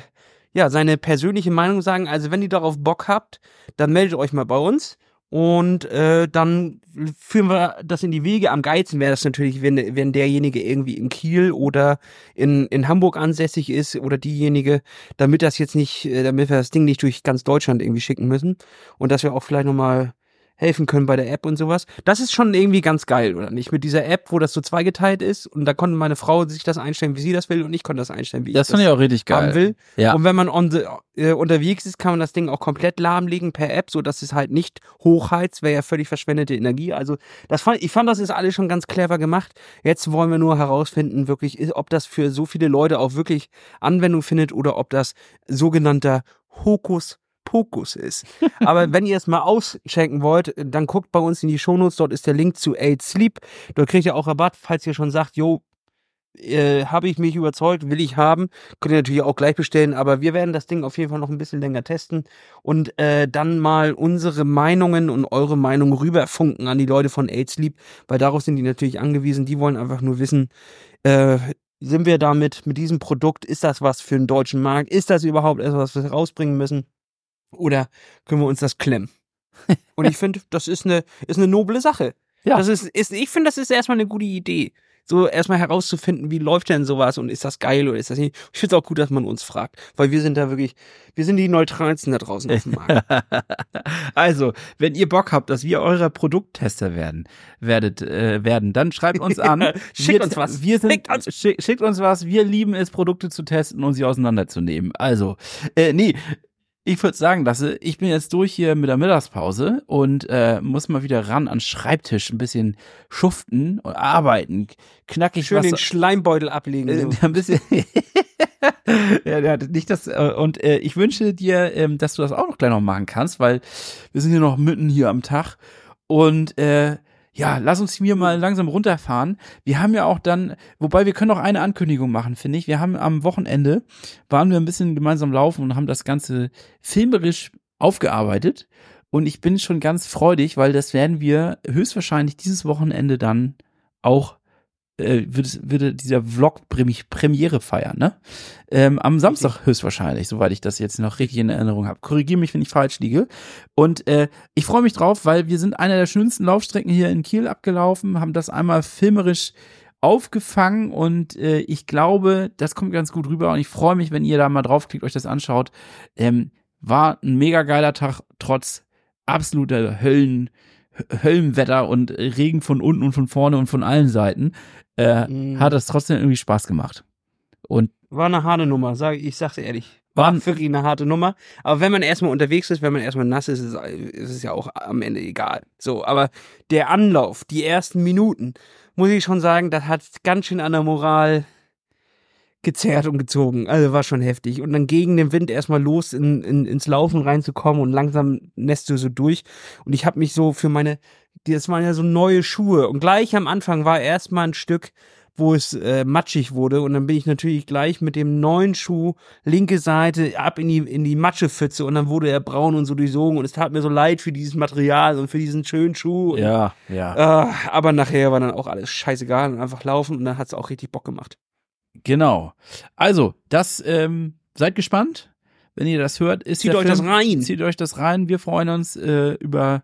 A: ja, seine persönliche Meinung sagen. Also wenn ihr darauf Bock habt, dann meldet euch mal bei uns und äh, dann führen wir das in die Wege. Am geilsten wäre das natürlich, wenn, wenn derjenige irgendwie in Kiel oder in, in Hamburg ansässig ist oder diejenige, damit das jetzt nicht, äh, damit wir das Ding nicht durch ganz Deutschland irgendwie schicken müssen und dass wir auch vielleicht nochmal helfen können bei der App und sowas. Das ist schon irgendwie ganz geil, oder nicht? Mit dieser App, wo das so zweigeteilt ist und da konnte meine Frau sich das einstellen, wie sie das will und ich konnte das einstellen, wie
B: das
A: ich das
B: ich auch richtig geil.
A: haben will. Ja. Und wenn man on the, äh, unterwegs ist, kann man das Ding auch komplett lahmlegen per App, so dass es halt nicht hochheizt, wäre ja völlig verschwendete Energie. Also das fand, ich fand, das ist alles schon ganz clever gemacht. Jetzt wollen wir nur herausfinden, wirklich, ob das für so viele Leute auch wirklich Anwendung findet oder ob das sogenannter Hokus Pokus ist. Aber <laughs> wenn ihr es mal auschecken wollt, dann guckt bei uns in die Shownotes, dort ist der Link zu Aid Sleep. Dort kriegt ihr auch Rabatt, falls ihr schon sagt, jo, äh, habe ich mich überzeugt, will ich haben. Könnt ihr natürlich auch gleich bestellen, aber wir werden das Ding auf jeden Fall noch ein bisschen länger testen und äh, dann mal unsere Meinungen und eure Meinung rüberfunken an die Leute von Aid Sleep, weil darauf sind die natürlich angewiesen. Die wollen einfach nur wissen, äh, sind wir damit, mit diesem Produkt, ist das was für den deutschen Markt? Ist das überhaupt etwas, was wir rausbringen müssen? Oder können wir uns das klemmen? <laughs> Und ich finde, das ist eine, ist eine noble Sache. Ja. Das ist, ist, ich finde, das ist erstmal eine gute Idee. So erstmal herauszufinden, wie läuft denn sowas und ist das geil oder ist das nicht. Ich finde es auch gut, dass man uns fragt, weil wir sind da wirklich, wir sind die neutralsten da draußen auf dem Markt. <laughs>
B: also, wenn ihr Bock habt, dass wir eure Produkttester werden, werdet, äh, werden, dann schreibt uns an. <laughs>
A: schickt wir, uns was.
B: Wir sind, schickt uns. schickt uns was. Wir lieben es, Produkte zu testen und sie auseinanderzunehmen. Also, äh, nee, ich würde sagen, Lasse, ich bin jetzt durch hier mit der Mittagspause und äh, muss mal wieder ran an Schreibtisch, ein bisschen schuften und arbeiten, knackig
A: Schön was, den Schleimbeutel ablegen. Äh, <laughs>
B: ein bisschen. <laughs> ja, ja, nicht das. Äh, und äh, ich wünsche dir, ähm, dass du das auch noch gleich noch machen kannst, weil wir sind hier noch mitten hier am Tag und äh, ja, lass uns hier mal langsam runterfahren. Wir haben ja auch dann, wobei wir können auch eine Ankündigung machen, finde ich. Wir haben am Wochenende, waren wir ein bisschen gemeinsam laufen und haben das Ganze filmerisch aufgearbeitet. Und ich bin schon ganz freudig, weil das werden wir höchstwahrscheinlich dieses Wochenende dann auch äh, würde, würde dieser Vlog Premiere feiern, ne? Ähm, am Samstag höchstwahrscheinlich, soweit ich das jetzt noch richtig in Erinnerung habe. Korrigiere mich, wenn ich falsch liege. Und äh, ich freue mich drauf, weil wir sind einer der schönsten Laufstrecken hier in Kiel abgelaufen, haben das einmal filmerisch aufgefangen und äh, ich glaube, das kommt ganz gut rüber und ich freue mich, wenn ihr da mal draufklickt, euch das anschaut. Ähm, war ein mega geiler Tag, trotz absoluter Höllen, Höllenwetter und Regen von unten und von vorne und von allen Seiten äh, mhm. hat es trotzdem irgendwie Spaß gemacht. Und
A: war eine harte Nummer, sag, ich sag's ehrlich. War wirklich eine harte Nummer. Aber wenn man erstmal unterwegs ist, wenn man erstmal nass ist, ist, ist es ja auch am Ende egal. So, aber der Anlauf, die ersten Minuten, muss ich schon sagen, das hat ganz schön an der Moral gezerrt und gezogen. Also war schon heftig. Und dann gegen den Wind erstmal los in, in, ins Laufen reinzukommen und langsam nässt du so durch. Und ich habe mich so für meine das waren ja so neue Schuhe. Und gleich am Anfang war erstmal ein Stück, wo es äh, matschig wurde. Und dann bin ich natürlich gleich mit dem neuen Schuh, linke Seite, ab in die, in die Matschepfütze. Und dann wurde er braun und so durchsogen. Und es tat mir so leid für dieses Material und für diesen schönen Schuh.
B: Ja, ja.
A: Äh, aber nachher war dann auch alles scheißegal und einfach laufen. Und dann hat es auch richtig Bock gemacht.
B: Genau. Also, das, ähm, seid gespannt. Wenn ihr das hört, ist
A: Zieht euch Film, das rein.
B: Zieht euch das rein. Wir freuen uns äh, über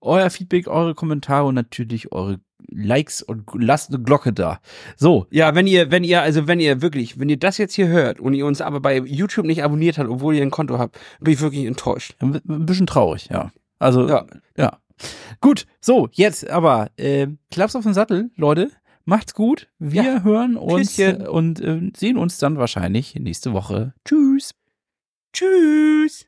B: euer Feedback, eure Kommentare und natürlich eure Likes und lasst eine Glocke da. So.
A: Ja, wenn ihr, wenn ihr, also wenn ihr wirklich, wenn ihr das jetzt hier hört und ihr uns aber bei YouTube nicht abonniert habt, obwohl ihr ein Konto habt, bin ich wirklich enttäuscht.
B: Ein, bisschen traurig, ja. Also, ja. ja. Gut, so, jetzt aber, äh, Klaps auf den Sattel, Leute. Macht's gut. Wir ja. hören uns Küsschen. und äh, sehen uns dann wahrscheinlich nächste Woche. Tschüss.
A: Tschüss.